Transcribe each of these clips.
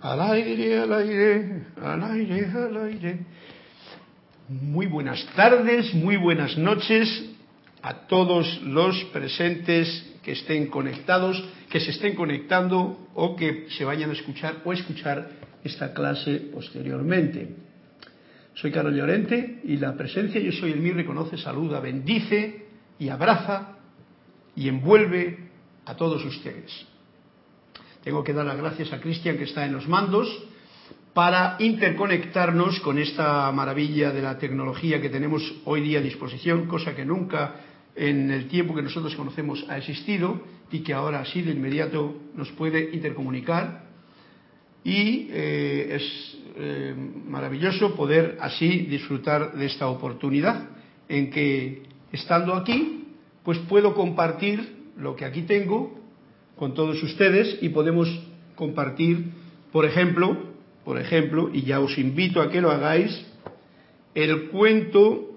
Al aire, al aire, al aire, al aire. Muy buenas tardes, muy buenas noches a todos los presentes que estén conectados, que se estén conectando o que se vayan a escuchar o escuchar esta clase posteriormente. Soy Carlos Llorente y la presencia Yo Soy el Mí reconoce, saluda, bendice y abraza y envuelve a todos ustedes. Tengo que dar las gracias a Cristian que está en los mandos para interconectarnos con esta maravilla de la tecnología que tenemos hoy día a disposición, cosa que nunca en el tiempo que nosotros conocemos ha existido y que ahora así de inmediato nos puede intercomunicar. Y eh, es eh, maravilloso poder así disfrutar de esta oportunidad en que estando aquí, pues puedo compartir lo que aquí tengo con todos ustedes y podemos compartir, por ejemplo, por ejemplo, y ya os invito a que lo hagáis, el cuento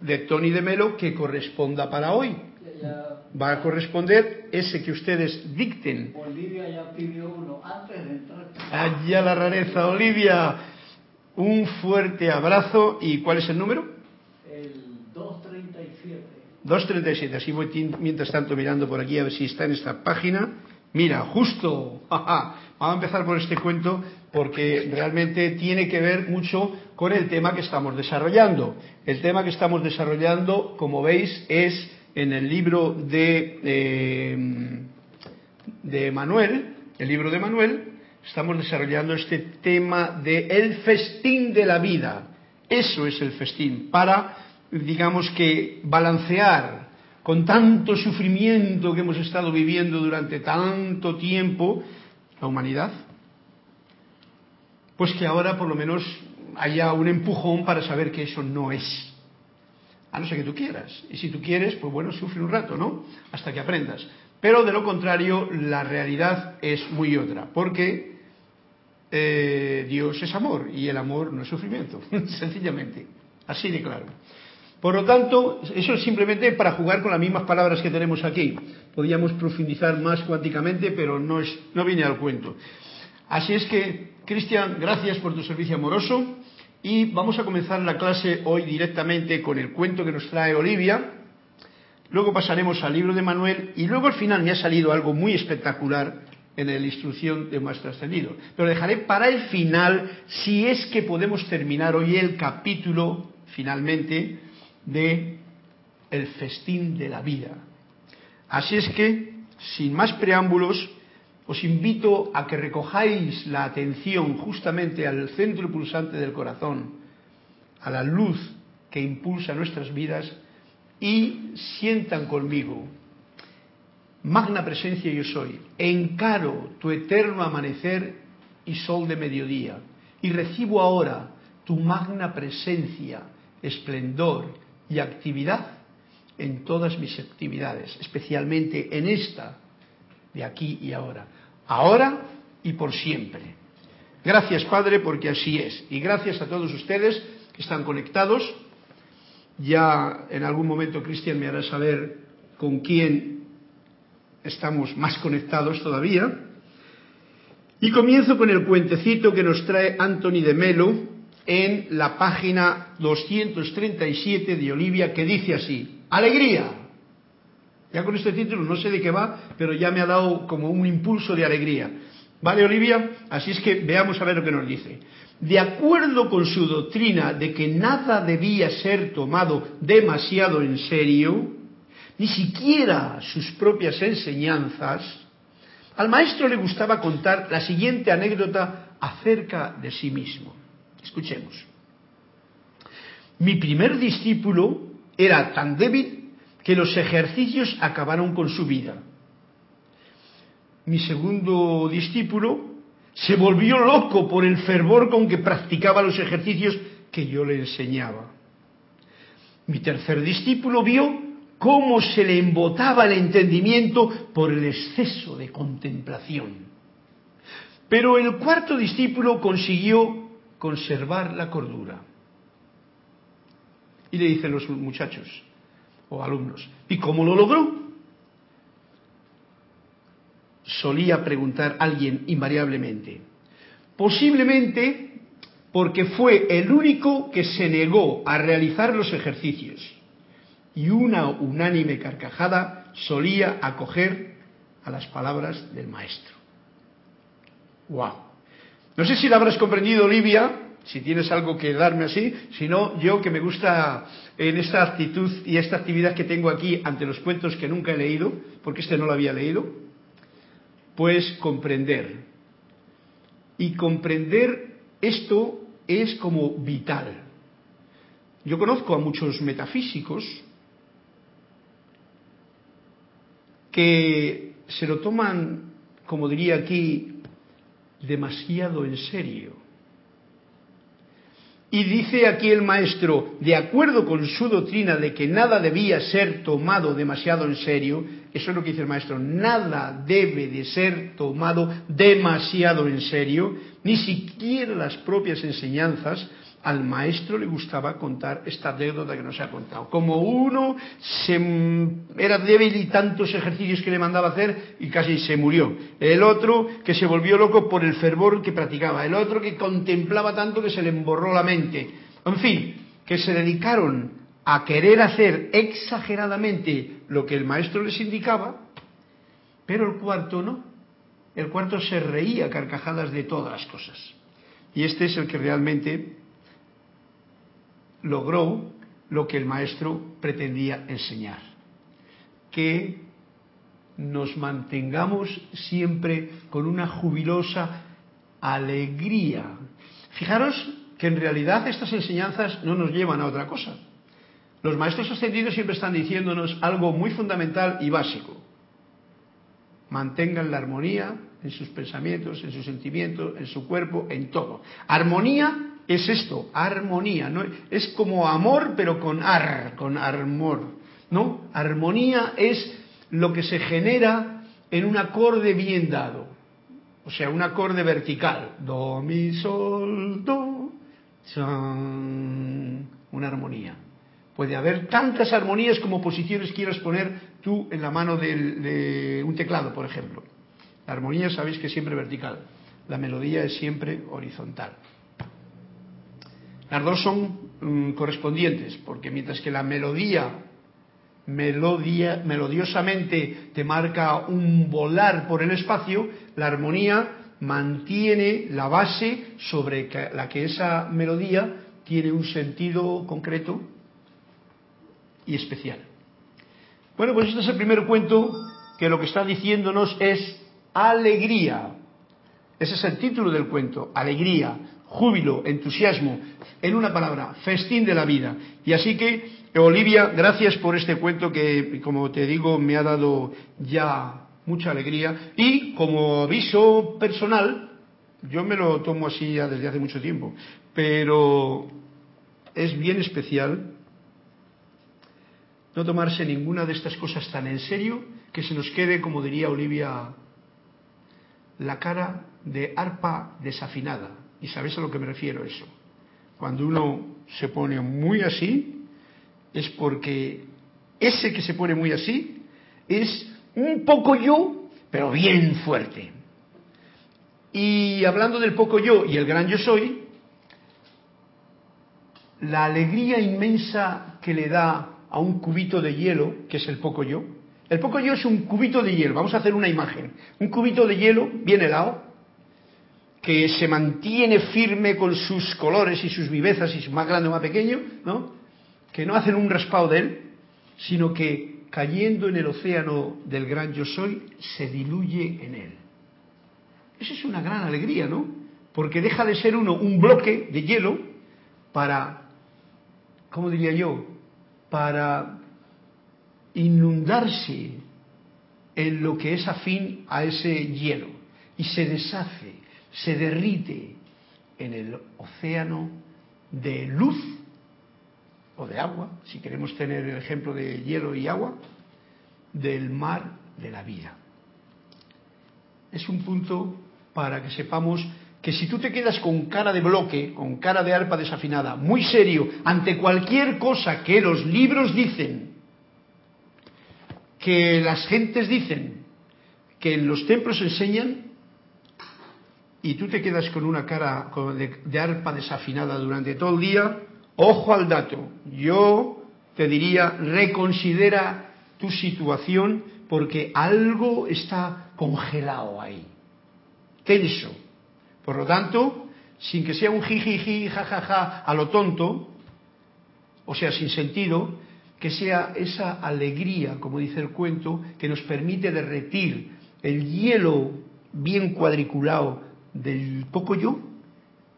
de Tony de Melo que corresponda para hoy. Va a corresponder ese que ustedes dicten. Olivia ya pidió uno antes de entrar. Allá la rareza, Olivia. Un fuerte abrazo. ¿Y cuál es el número? El 237. 237. Así voy mientras tanto mirando por aquí a ver si está en esta página. Mira, justo. Vamos a empezar por este cuento porque realmente tiene que ver mucho con el tema que estamos desarrollando. El tema que estamos desarrollando, como veis, es en el libro de, eh, de Manuel, el libro de Manuel, estamos desarrollando este tema de el festín de la vida. Eso es el festín, para digamos que balancear con tanto sufrimiento que hemos estado viviendo durante tanto tiempo la humanidad, pues que ahora por lo menos haya un empujón para saber que eso no es. A no ser que tú quieras. Y si tú quieres, pues bueno, sufre un rato, ¿no? Hasta que aprendas. Pero de lo contrario, la realidad es muy otra, porque eh, Dios es amor y el amor no es sufrimiento, sencillamente. Así de claro. Por lo tanto, eso es simplemente para jugar con las mismas palabras que tenemos aquí. Podríamos profundizar más cuánticamente, pero no, es, no viene al cuento. Así es que, Cristian, gracias por tu servicio amoroso y vamos a comenzar la clase hoy directamente con el cuento que nos trae Olivia. Luego pasaremos al libro de Manuel y luego al final me ha salido algo muy espectacular en la instrucción de Maestro Ascendido. Pero dejaré para el final, si es que podemos terminar hoy el capítulo, finalmente, de el festín de la vida. Así es que, sin más preámbulos, os invito a que recojáis la atención justamente al centro pulsante del corazón, a la luz que impulsa nuestras vidas y sientan conmigo, magna presencia yo soy, encaro tu eterno amanecer y sol de mediodía y recibo ahora tu magna presencia, esplendor y actividad en todas mis actividades, especialmente en esta de aquí y ahora, ahora y por siempre. Gracias Padre porque así es y gracias a todos ustedes que están conectados. Ya en algún momento Cristian me hará saber con quién estamos más conectados todavía. Y comienzo con el cuentecito que nos trae Anthony de Melo en la página 237 de Olivia que dice así, alegría. Ya con este título no sé de qué va, pero ya me ha dado como un impulso de alegría. ¿Vale, Olivia? Así es que veamos a ver lo que nos dice. De acuerdo con su doctrina de que nada debía ser tomado demasiado en serio, ni siquiera sus propias enseñanzas, al maestro le gustaba contar la siguiente anécdota acerca de sí mismo. Escuchemos. Mi primer discípulo era tan débil que los ejercicios acabaron con su vida. Mi segundo discípulo se volvió loco por el fervor con que practicaba los ejercicios que yo le enseñaba. Mi tercer discípulo vio cómo se le embotaba el entendimiento por el exceso de contemplación. Pero el cuarto discípulo consiguió conservar la cordura. Y le dicen los muchachos o alumnos, ¿y cómo lo logró? Solía preguntar alguien invariablemente, Posiblemente porque fue el único que se negó a realizar los ejercicios y una unánime carcajada solía acoger a las palabras del maestro. ¡Wow! No sé si lo habrás comprendido, Olivia, si tienes algo que darme así, si no, yo que me gusta en esta actitud y esta actividad que tengo aquí ante los cuentos que nunca he leído, porque este no lo había leído, pues comprender. Y comprender esto es como vital. Yo conozco a muchos metafísicos que se lo toman, como diría aquí, demasiado en serio. Y dice aquí el maestro, de acuerdo con su doctrina de que nada debía ser tomado demasiado en serio, eso es lo que dice el maestro, nada debe de ser tomado demasiado en serio, ni siquiera las propias enseñanzas, al maestro le gustaba contar esta anécdota que nos ha contado. Como uno se, era débil y tantos ejercicios que le mandaba hacer y casi se murió. El otro que se volvió loco por el fervor que practicaba. El otro que contemplaba tanto que se le emborró la mente. En fin, que se dedicaron a querer hacer exageradamente lo que el maestro les indicaba, pero el cuarto no. El cuarto se reía carcajadas de todas las cosas. Y este es el que realmente logró lo que el maestro pretendía enseñar, que nos mantengamos siempre con una jubilosa alegría. Fijaros que en realidad estas enseñanzas no nos llevan a otra cosa. Los maestros ascendidos siempre están diciéndonos algo muy fundamental y básico. Mantengan la armonía en sus pensamientos, en sus sentimientos, en su cuerpo, en todo. Armonía es esto, armonía, ¿no? Es como amor, pero con ar, con armor, ¿no? Armonía es lo que se genera en un acorde bien dado. O sea, un acorde vertical. Do, mi, sol, do, chan, una armonía. Puede haber tantas armonías como posiciones quieras poner tú en la mano de un teclado, por ejemplo. La armonía sabéis que es siempre vertical. La melodía es siempre horizontal. Las dos son mm, correspondientes, porque mientras que la melodía, melodía, melodiosamente te marca un volar por el espacio, la armonía mantiene la base sobre la que esa melodía tiene un sentido concreto y especial. Bueno, pues este es el primer cuento que lo que está diciéndonos es alegría. Ese es el título del cuento, alegría júbilo, entusiasmo, en una palabra, festín de la vida. Y así que, Olivia, gracias por este cuento que, como te digo, me ha dado ya mucha alegría. Y como aviso personal, yo me lo tomo así ya desde hace mucho tiempo, pero es bien especial no tomarse ninguna de estas cosas tan en serio que se nos quede, como diría Olivia, la cara de arpa desafinada y sabéis a lo que me refiero eso. Cuando uno se pone muy así, es porque ese que se pone muy así es un poco yo, pero bien fuerte. Y hablando del poco yo y el gran yo soy, la alegría inmensa que le da a un cubito de hielo, que es el poco yo, el poco yo es un cubito de hielo, vamos a hacer una imagen, un cubito de hielo bien helado, que se mantiene firme con sus colores y sus vivezas, y más grande o más pequeño, ¿no? Que no hacen un raspado de él, sino que cayendo en el océano del gran yo soy, se diluye en él. Eso es una gran alegría, ¿no? Porque deja de ser uno un bloque de hielo para, ¿cómo diría yo? Para inundarse en lo que es afín a ese hielo y se deshace se derrite en el océano de luz o de agua, si queremos tener el ejemplo de hielo y agua, del mar de la vida. Es un punto para que sepamos que si tú te quedas con cara de bloque, con cara de arpa desafinada, muy serio, ante cualquier cosa que los libros dicen, que las gentes dicen, que en los templos enseñan, y tú te quedas con una cara de, arpa desafinada durante todo el día, ojo al dato. Yo te diría, reconsidera tu situación porque algo está congelado ahí, tenso. Por lo tanto, sin que sea un jijiji, jajaja, a lo tonto, o sea, sin sentido, que sea esa alegría, como dice el cuento, que nos permite derretir el hielo bien cuadriculado del poco yo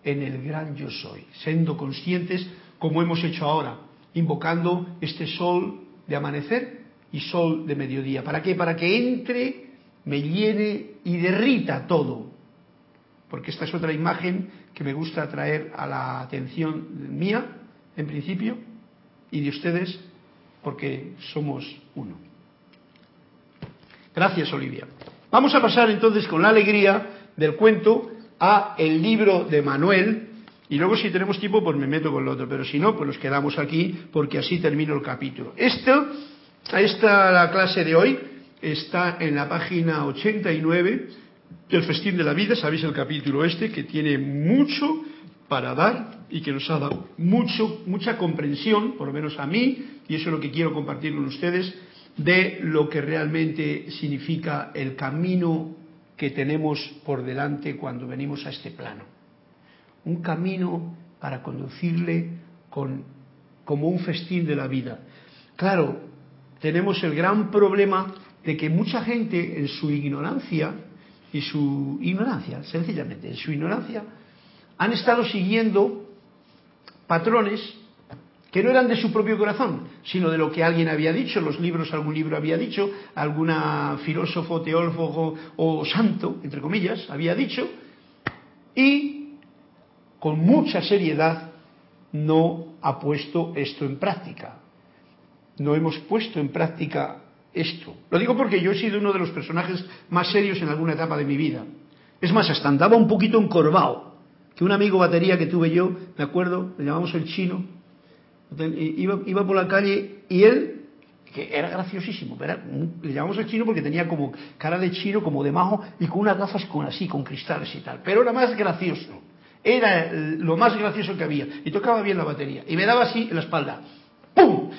en el gran yo soy, siendo conscientes como hemos hecho ahora, invocando este sol de amanecer y sol de mediodía. ¿Para qué? Para que entre, me llene y derrita todo. Porque esta es otra imagen que me gusta traer a la atención mía, en principio, y de ustedes, porque somos uno. Gracias, Olivia. Vamos a pasar entonces con la alegría del cuento a el libro de Manuel, y luego si tenemos tiempo pues me meto con lo otro, pero si no, pues nos quedamos aquí porque así termino el capítulo. Esto esta la clase de hoy está en la página 89 del Festín de la Vida, sabéis el capítulo este que tiene mucho para dar y que nos ha dado mucho, mucha comprensión, por lo menos a mí, y eso es lo que quiero compartir con ustedes, de lo que realmente significa el camino que tenemos por delante cuando venimos a este plano. Un camino para conducirle con, como un festín de la vida. Claro, tenemos el gran problema de que mucha gente en su ignorancia, y su ignorancia, sencillamente, en su ignorancia, han estado siguiendo patrones que no eran de su propio corazón, sino de lo que alguien había dicho, los libros, algún libro había dicho, alguna filósofo, teólogo o santo, entre comillas, había dicho, y con mucha seriedad no ha puesto esto en práctica no hemos puesto en práctica esto. Lo digo porque yo he sido uno de los personajes más serios en alguna etapa de mi vida. Es más, hasta andaba un poquito encorvado. Que un amigo batería que tuve yo, me acuerdo, le llamamos el chino, iba, iba por la calle y él, que era graciosísimo, le llamamos el chino porque tenía como cara de chino, como de majo, y con unas gafas con así, con cristales y tal. Pero era más gracioso. Era lo más gracioso que había. Y tocaba bien la batería. Y me daba así en la espalda. ¡Pum!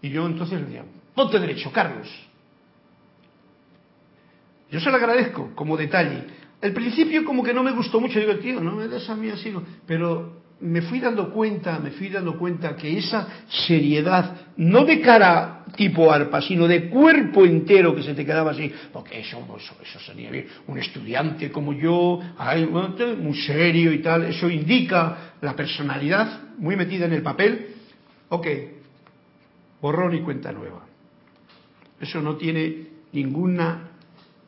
Y yo entonces le decía, ponte derecho, Carlos. Yo se lo agradezco como detalle. Al principio como que no me gustó mucho, digo, tío, no me des a mí así, pero me fui dando cuenta, me fui dando cuenta que esa seriedad, no de cara tipo arpa, sino de cuerpo entero que se te quedaba así, porque eso, eso, eso sería bien, un estudiante como yo, muy serio y tal, eso indica la personalidad muy metida en el papel. Ok, borrón y cuenta nueva. Eso no tiene ninguna,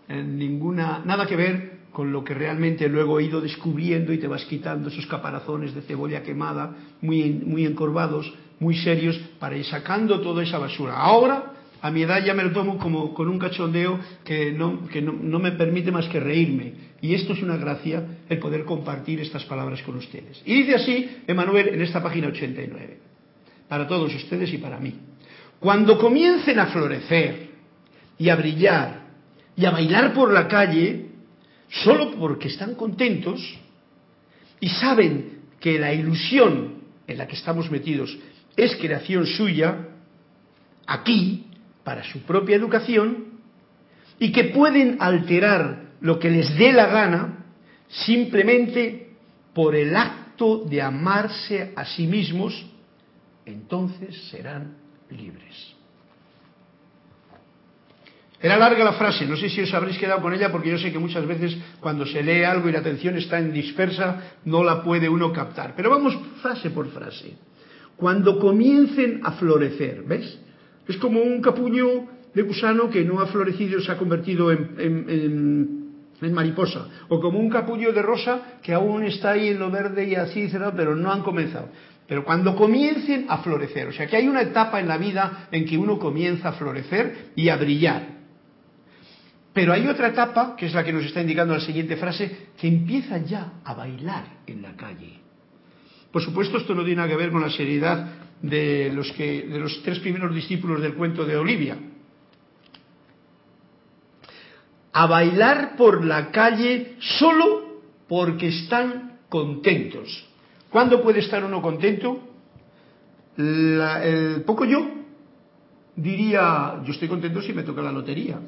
eh, ninguna, nada que ver con lo que realmente luego he ido descubriendo y te vas quitando esos caparazones de cebolla quemada, muy, muy encorvados, muy serios, para ir sacando toda esa basura. Ahora, a mi edad ya me lo tomo como con un cachondeo que, no, que no, no me permite más que reírme. Y esto es una gracia, el poder compartir estas palabras con ustedes. Y dice así Emanuel en esta página 89, para todos ustedes y para mí. Cuando comiencen a florecer y a brillar y a bailar por la calle, solo porque están contentos y saben que la ilusión en la que estamos metidos es creación suya, aquí, para su propia educación, y que pueden alterar lo que les dé la gana simplemente por el acto de amarse a sí mismos, entonces serán libres. Era larga la frase, no sé si os habréis quedado con ella porque yo sé que muchas veces cuando se lee algo y la atención está en dispersa no la puede uno captar. Pero vamos frase por frase. Cuando comiencen a florecer, ¿ves? Es como un capullo de gusano que no ha florecido, se ha convertido en, mariposa. O como un capullo de rosa que aún está ahí en lo verde y así pero no han comenzado pero cuando comiencen a florecer, o sea que hay una etapa en la vida en que uno comienza a florecer y a brillar. Pero hay otra etapa, que es la que nos está indicando la siguiente frase, que empieza ya a bailar en la calle. Por supuesto, esto no tiene nada que ver con la seriedad de los, que, de los tres primeros discípulos del cuento de Olivia. A bailar por la calle solo porque están contentos. ¿Cuándo puede estar uno contento? El poco yo diría, yo estoy contento si me toca la lotería.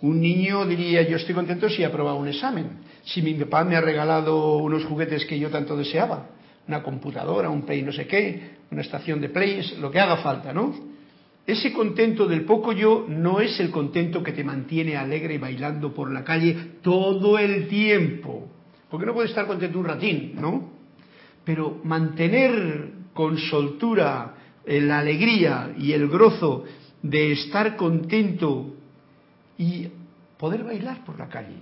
Un niño diría, yo estoy contento si he aprobado un examen, si mi papá me ha regalado unos juguetes que yo tanto deseaba, una computadora, un play no sé qué, una estación de plays, lo que haga falta, ¿no? Ese contento del poco yo no es el contento que te mantiene alegre y bailando por la calle todo el tiempo, porque no puedes estar contento un ratín, ¿no? Pero mantener con soltura eh, la alegría y el gozo de estar contento y poder bailar por la calle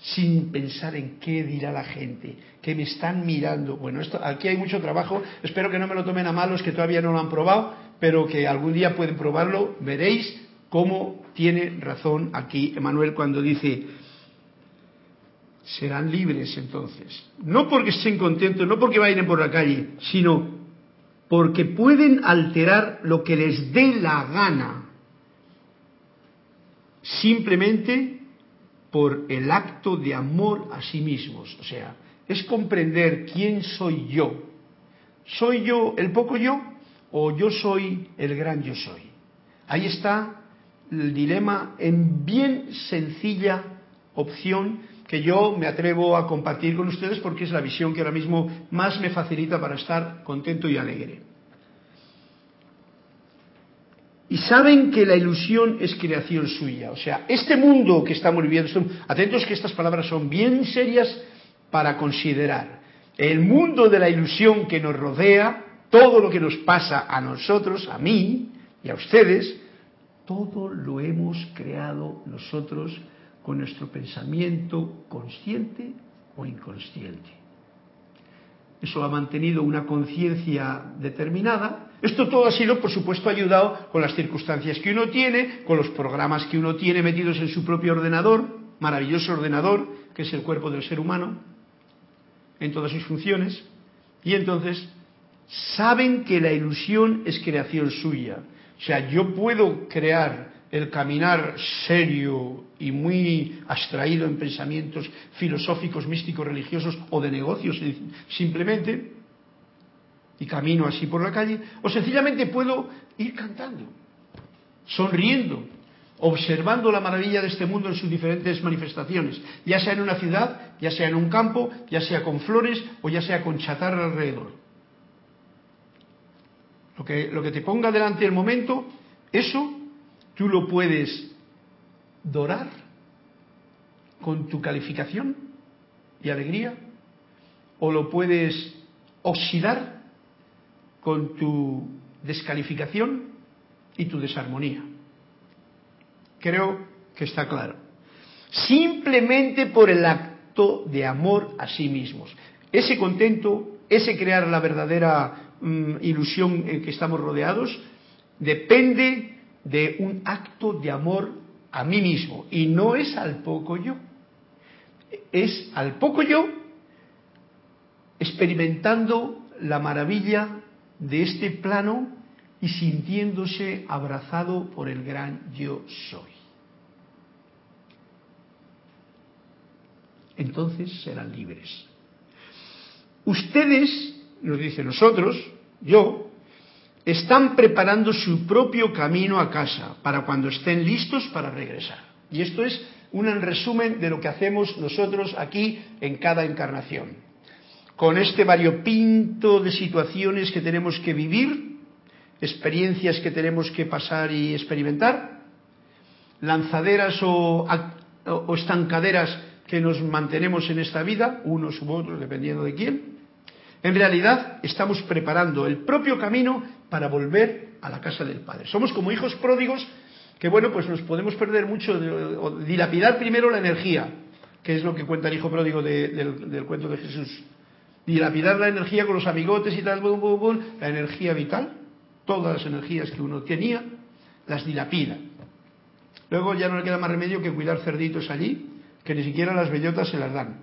sin pensar en qué dirá la gente, que me están mirando. Bueno, esto, aquí hay mucho trabajo, espero que no me lo tomen a malos que todavía no lo han probado, pero que algún día pueden probarlo, veréis cómo tiene razón aquí Emanuel cuando dice, serán libres entonces, no porque estén contentos, no porque bailen por la calle, sino porque pueden alterar lo que les dé la gana simplemente por el acto de amor a sí mismos. O sea, es comprender quién soy yo. ¿Soy yo el poco yo o yo soy el gran yo soy? Ahí está el dilema en bien sencilla opción que yo me atrevo a compartir con ustedes porque es la visión que ahora mismo más me facilita para estar contento y alegre. Y saben que la ilusión es creación suya. O sea, este mundo que estamos viviendo, atentos que estas palabras son bien serias para considerar. El mundo de la ilusión que nos rodea, todo lo que nos pasa a nosotros, a mí y a ustedes, todo lo hemos creado nosotros con nuestro pensamiento consciente o inconsciente. Eso ha mantenido una conciencia determinada. Esto todo ha sido, por supuesto, ayudado con las circunstancias que uno tiene, con los programas que uno tiene metidos en su propio ordenador, maravilloso ordenador, que es el cuerpo del ser humano, en todas sus funciones. Y entonces, saben que la ilusión es creación suya. O sea, yo puedo crear el caminar serio y muy abstraído en pensamientos filosóficos, místicos, religiosos o de negocios simplemente, y camino así por la calle, o sencillamente puedo ir cantando, sonriendo, observando la maravilla de este mundo en sus diferentes manifestaciones, ya sea en una ciudad, ya sea en un campo, ya sea con flores o ya sea con chatarra alrededor. Lo que, lo que te ponga delante el momento, eso tú lo puedes dorar con tu calificación y alegría, o lo puedes oxidar con tu descalificación y tu desarmonía. Creo que está claro. Simplemente por el acto de amor a sí mismos. Ese contento, ese crear la verdadera mm, ilusión en que estamos rodeados, depende de un acto de amor a mí mismo. Y no es al poco yo. Es al poco yo experimentando la maravilla de este plano y sintiéndose abrazado por el gran yo soy. Entonces serán libres. Ustedes, nos dice nosotros, yo, están preparando su propio camino a casa para cuando estén listos para regresar. Y esto es un resumen de lo que hacemos nosotros aquí en cada encarnación. Con este variopinto de situaciones que tenemos que vivir, experiencias que tenemos que pasar y experimentar, lanzaderas o, estancaderas que nos mantenemos en esta vida, unos u otros, dependiendo de quién, en realidad estamos preparando el propio camino para volver a la casa del Padre. Somos como hijos pródigos que, bueno, pues nos podemos perder mucho, o dilapidar primero la energía, que es lo que cuenta el hijo pródigo de, del, del, cuento de Jesús. Dilapidar la energía con los amigotes y tal, bum, la energía vital, todas las energías que uno tenía, las dilapida. Luego ya no le queda más remedio que cuidar cerditos allí, que ni siquiera las bellotas se las dan.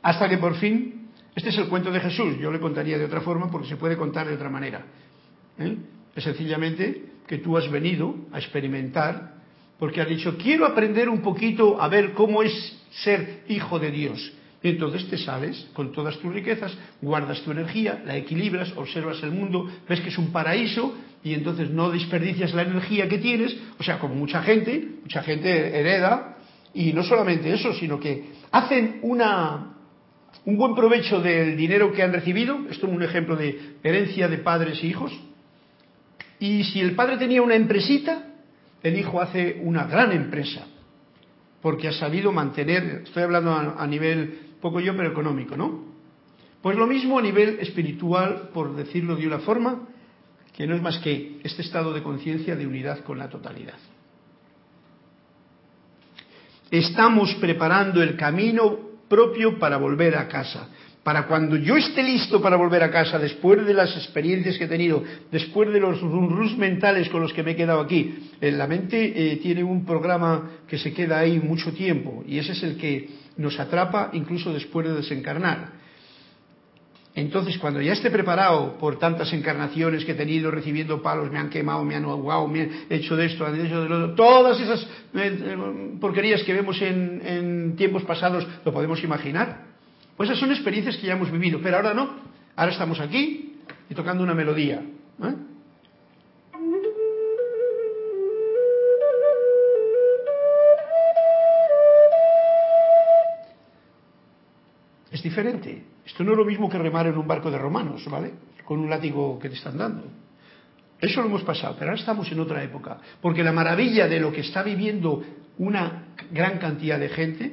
Hasta que por fin, este es el cuento de Jesús, yo le contaría de otra forma porque se puede contar de otra manera. ¿eh? Es sencillamente que tú has venido a experimentar porque has dicho, quiero aprender un poquito a ver cómo es ser hijo de Dios. Entonces te sales con todas tus riquezas, guardas tu energía, la equilibras, observas el mundo, ves que es un paraíso y entonces no desperdicias la energía que tienes, o sea, como mucha gente, mucha gente hereda. Y no solamente eso, sino que hacen una, un buen provecho del dinero que han recibido, esto es un ejemplo de herencia de padres e hijos, y si el padre tenía una empresita, el hijo hace una gran empresa, porque ha sabido mantener, estoy hablando a, a nivel poco yo, pero económico, ¿no? Pues lo mismo a nivel espiritual, por decirlo de una forma, que no es más que este estado de conciencia de unidad con la totalidad. Estamos preparando el camino propio para volver a casa. Para cuando yo esté listo para volver a casa, después de las experiencias que he tenido, después de los run mentales con los que me he quedado aquí, en la mente eh, tiene un programa que se queda ahí mucho tiempo y ese es el que nos atrapa incluso después de desencarnar. Entonces, cuando ya esté preparado por tantas encarnaciones que he tenido, recibiendo palos, me han quemado, me han ahogado, me han hecho de esto, han hecho de lo otro, todas esas eh, eh, porquerías que vemos en, tiempos pasados, ¿lo podemos imaginar? Pues esas son experiencias que ya hemos vivido, pero ahora no. Ahora estamos aquí y tocando una melodía. ¿eh? Diferente. Esto no es lo mismo que remar en un barco de romanos, ¿vale? Con un látigo que te están dando. Eso lo hemos pasado, pero ahora estamos en otra época. Porque la maravilla de lo que está viviendo una gran cantidad de gente,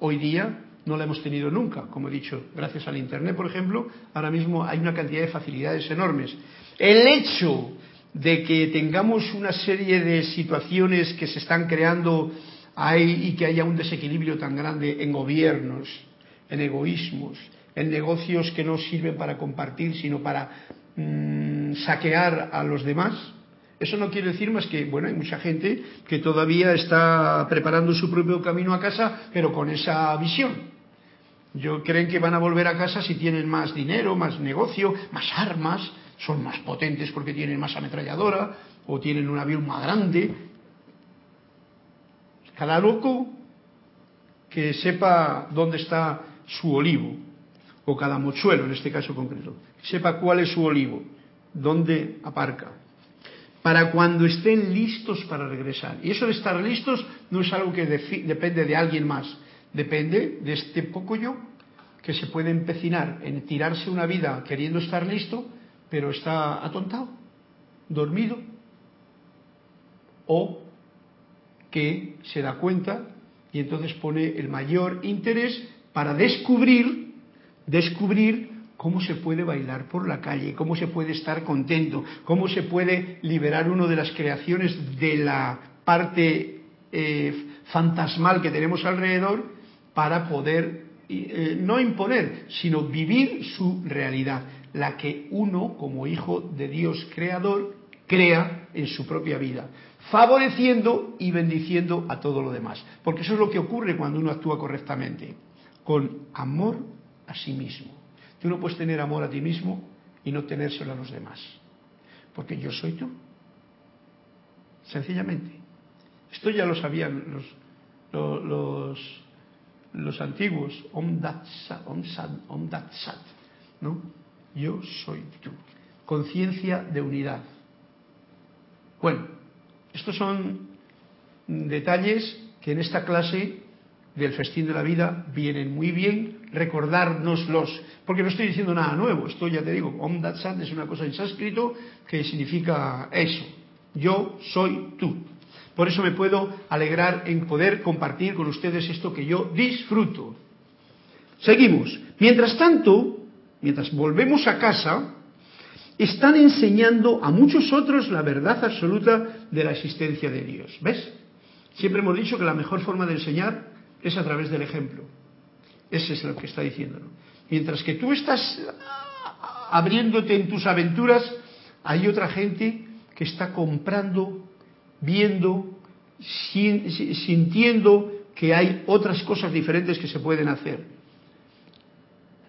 hoy día no la hemos tenido nunca. Como he dicho, gracias al Internet, por ejemplo, ahora mismo hay una cantidad de facilidades enormes. El hecho de que tengamos una serie de situaciones que se están creando ahí y que haya un desequilibrio tan grande en gobiernos, en egoísmos, en negocios que no sirven para compartir, sino para mm, saquear a los demás. Eso no quiere decir más que, bueno, hay mucha gente que todavía está preparando su propio camino a casa, pero con esa visión. Yo creen que van a volver a casa si tienen más dinero, más negocio, más armas, son más potentes porque tienen más ametralladora o tienen un avión más grande. Cada loco que sepa dónde está su olivo, o cada mochuelo en este caso concreto, sepa cuál es su olivo, dónde aparca, para cuando estén listos para regresar. Y eso de estar listos no es algo que depende de alguien más, depende de este poco yo que se puede empecinar en tirarse una vida queriendo estar listo, pero está atontado, dormido, o que se da cuenta y entonces pone el mayor interés para descubrir, descubrir cómo se puede bailar por la calle, cómo se puede estar contento, cómo se puede liberar uno de las creaciones de la parte eh, fantasmal que tenemos alrededor para poder eh, no imponer, sino vivir su realidad, la que uno como hijo de Dios creador crea en su propia vida, favoreciendo y bendiciendo a todo lo demás. Porque eso es lo que ocurre cuando uno actúa correctamente con amor a sí mismo. Tú no puedes tener amor a ti mismo y no tenérselo a los demás. Porque yo soy tú. Sencillamente. Esto ya lo sabían los, los, antiguos. Om Dat Sat. Om, Dat Sat ¿no? Yo soy tú. Conciencia de unidad. Bueno, estos son detalles que en esta clase del festín de la vida vienen muy bien recordárnoslos, porque no estoy diciendo nada nuevo, esto ya te digo, Om Dat es una cosa en sánscrito que significa eso, yo soy tú. Por eso me puedo alegrar en poder compartir con ustedes esto que yo disfruto. Seguimos. Mientras tanto, mientras volvemos a casa, están enseñando a muchos otros la verdad absoluta de la existencia de Dios. ¿Ves? Siempre hemos dicho que la mejor forma de enseñar es a través del ejemplo. Ese es lo que está diciendo. Mientras que tú estás abriéndote en tus aventuras, hay otra gente que está comprando, viendo, sintiendo que hay otras cosas diferentes que se pueden hacer.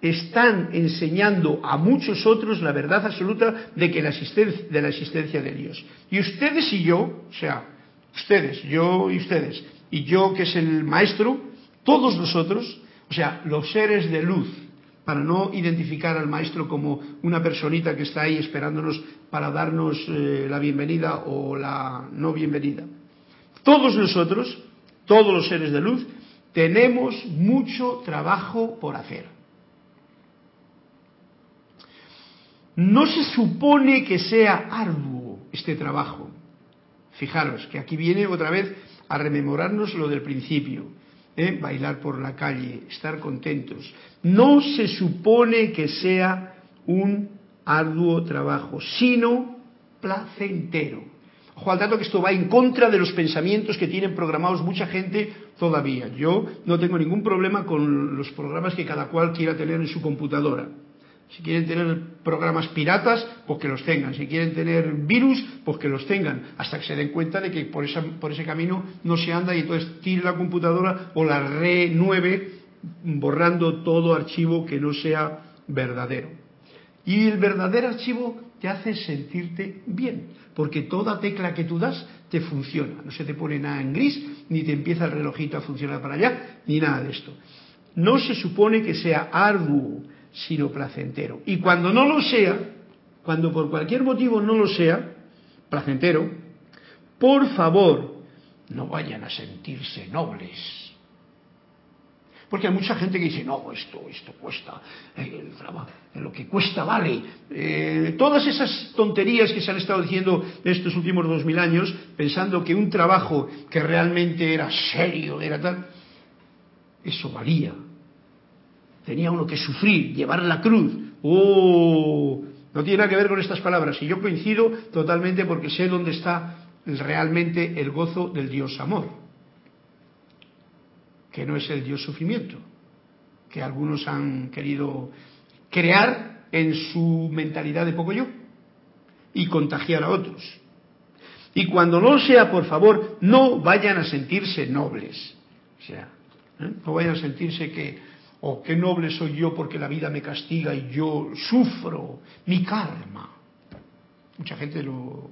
Están enseñando a muchos otros la verdad absoluta de que la existencia, de la existencia de Dios. Y ustedes y yo, o sea, ustedes, yo y ustedes, y yo que es el maestro, todos nosotros, O sea, los seres de luz, para no identificar al maestro como una personita que está ahí esperándonos para darnos eh, la bienvenida o la no bienvenida. Todos nosotros, todos los seres de luz, tenemos mucho trabajo por hacer. No se supone que sea arduo este trabajo. Fijaros que aquí viene otra vez a rememorarnos lo del principio. ¿eh? Bailar por la calle, estar contentos. No se supone que sea un arduo trabajo, sino placentero. Ojo al dato que esto va en contra de los pensamientos que tienen programados mucha gente todavía. Yo no tengo ningún problema con los programas que cada cual quiera tener en su computadora. Si quieren tener programas piratas, pues que los tengan. Si quieren tener virus, pues que los tengan. Hasta que se den cuenta de que por, ese camino no se anda y entonces tire la computadora o la renueve borrando todo archivo que no sea verdadero. Y el verdadero archivo te hace sentirte bien, porque toda tecla que tú das te funciona. No se te pone nada en gris, ni te empieza el relojito a funcionar para allá, ni nada de esto. No se supone que sea arduo sino placentero. Y cuando no lo sea, cuando por cualquier motivo no lo sea, placentero, por favor, no vayan a sentirse nobles. Porque hay mucha gente que dice, no, esto, esto cuesta, eh, el trabajo, lo que cuesta vale. Eh, todas esas tonterías que se han estado diciendo estos últimos dos mil años, pensando que un trabajo que realmente era serio, era tal, eso valía tenía uno que sufrir, llevar la cruz. ¡Oh! No tiene nada que ver con estas palabras. Y yo coincido totalmente porque sé dónde está realmente el gozo del Dios amor, que no es el Dios sufrimiento, que algunos han querido crear en su mentalidad de poco yo y contagiar a otros. Y cuando no sea, por favor, no vayan a sentirse nobles. O sea, ¿eh? no vayan a sentirse que Oh, qué noble soy yo porque la vida me castiga y yo sufro mi karma. Mucha gente lo,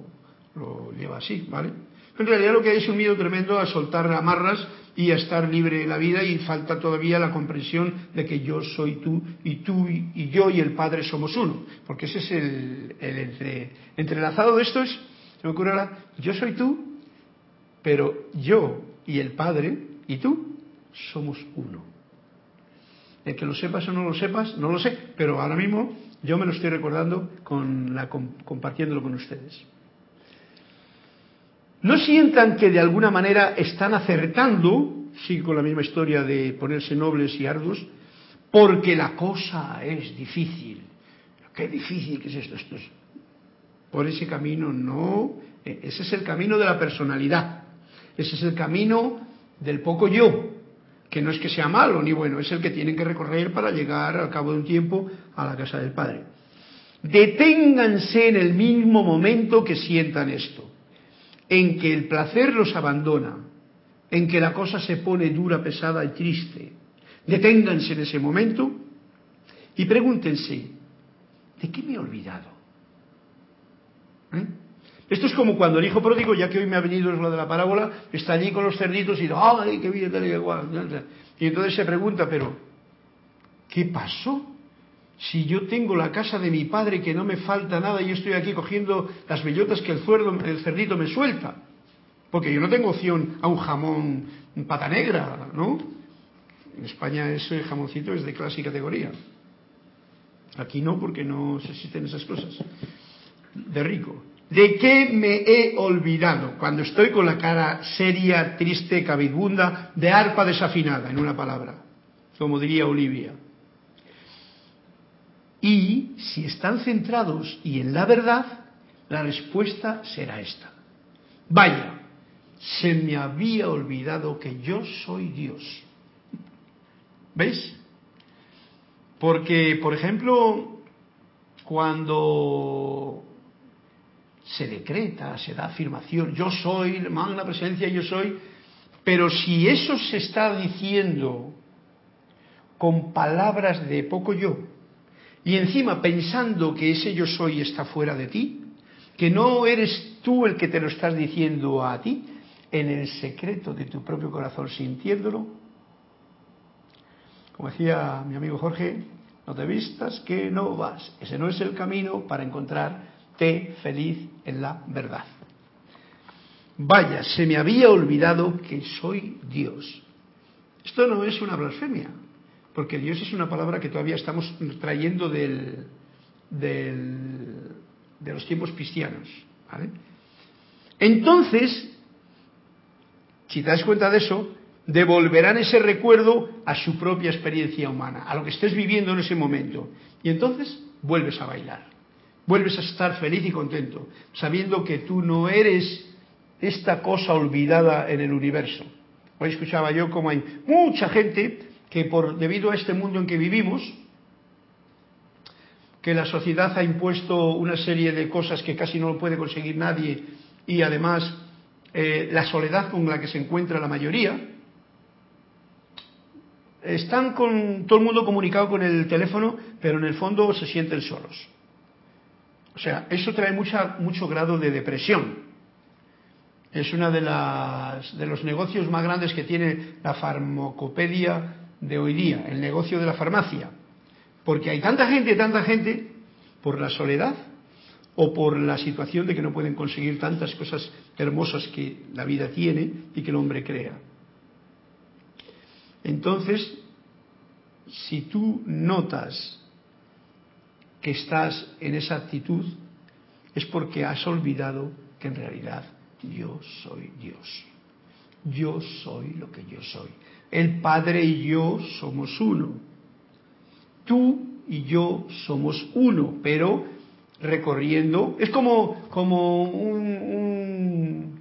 lleva así, ¿vale? En realidad lo que hay es un miedo tremendo a soltar amarras y a estar libre de la vida y falta todavía la comprensión de que yo soy tú y tú y, yo y el Padre somos uno. Porque ese es el, entre, entrelazado de esto es, se me ocurre ahora, yo soy tú, pero yo y el Padre y tú somos uno. Que lo sepas o no lo sepas, no lo sé, pero ahora mismo yo me lo estoy recordando compartiéndolo con ustedes. No sientan que de alguna manera están acertando, sigue con la misma historia de ponerse nobles y arduos, porque la cosa es difícil. Qué difícil que es esto. esto es... Por ese camino no. E, ese es el camino de la personalidad. Ese es el camino del poco yo que no es que sea malo ni bueno, es el que tienen que recorrer para llegar al cabo de un tiempo a la casa del Padre. Deténganse en el mismo momento que sientan esto, en que el placer los abandona, en que la cosa se pone dura, pesada y triste. Deténganse en ese momento y pregúntense, ¿de qué me he olvidado? ¿Eh? Esto es como cuando el hijo pródigo, ya que hoy me ha venido lo de la parábola, está allí con los cerditos y ¡ay, qué bien, igual! Y entonces se pregunta, pero, ¿qué pasó? Si yo tengo la casa de mi padre que no me falta nada y estoy aquí cogiendo las bellotas que el, el cerdito me suelta. Porque yo no tengo opción a un jamón pata negra, ¿no? En España ese jamoncito es de clase y categoría. Aquí no, porque no existen esas cosas. De rico. ¿De qué me he olvidado cuando estoy con la cara seria, triste, cabizbunda, de arpa desafinada, en una palabra, como diría Olivia? Y si están centrados y en la verdad, la respuesta será esta. Vaya, se me había olvidado que yo soy Dios. ¿Veis? Porque, por ejemplo, cuando se decreta, se da afirmación, yo soy, magna presencia, yo soy, pero si eso se está diciendo con palabras de poco yo, y encima pensando que ese yo soy está fuera de ti, que no eres tú el que te lo estás diciendo a ti, en el secreto de tu propio corazón sintiéndolo, Como decía mi amigo Jorge, no te vistas que no vas. Ese no es el camino para encontrarte feliz en la verdad. Vaya, se me había olvidado que soy Dios. Esto no es una blasfemia, porque Dios es una palabra que todavía estamos trayendo de los tiempos cristianos. Entonces, si te das cuenta de eso, devolverán ese recuerdo a su propia experiencia humana, a lo que estés viviendo en ese momento. Y entonces vuelves a bailar, vuelves a estar feliz y contento, sabiendo que tú no eres esta cosa olvidada en el universo. Hoy escuchaba yo como hay mucha gente que por debido a este mundo en que vivimos, que la sociedad ha impuesto una serie de cosas que casi no lo puede conseguir nadie y además eh, la soledad con la que se encuentra la mayoría, están con todo el mundo comunicado con el teléfono, pero en el fondo se sienten solos. O sea, eso trae mucho grado de depresión es uno de, de los negocios más grandes que tiene la farmacopedia de hoy día, el negocio de la farmacia. Porque hay tanta gente, tanta gente, por la soledad o por la situación de que no pueden conseguir tantas cosas hermosas que la vida tiene y que el hombre crea. Entonces, si tú notas que estás en esa actitud, es porque has olvidado que en realidad yo soy Dios. Yo soy lo que yo soy. El Padre y yo somos uno. Tú y yo somos uno, pero recorriendo, es como, como un,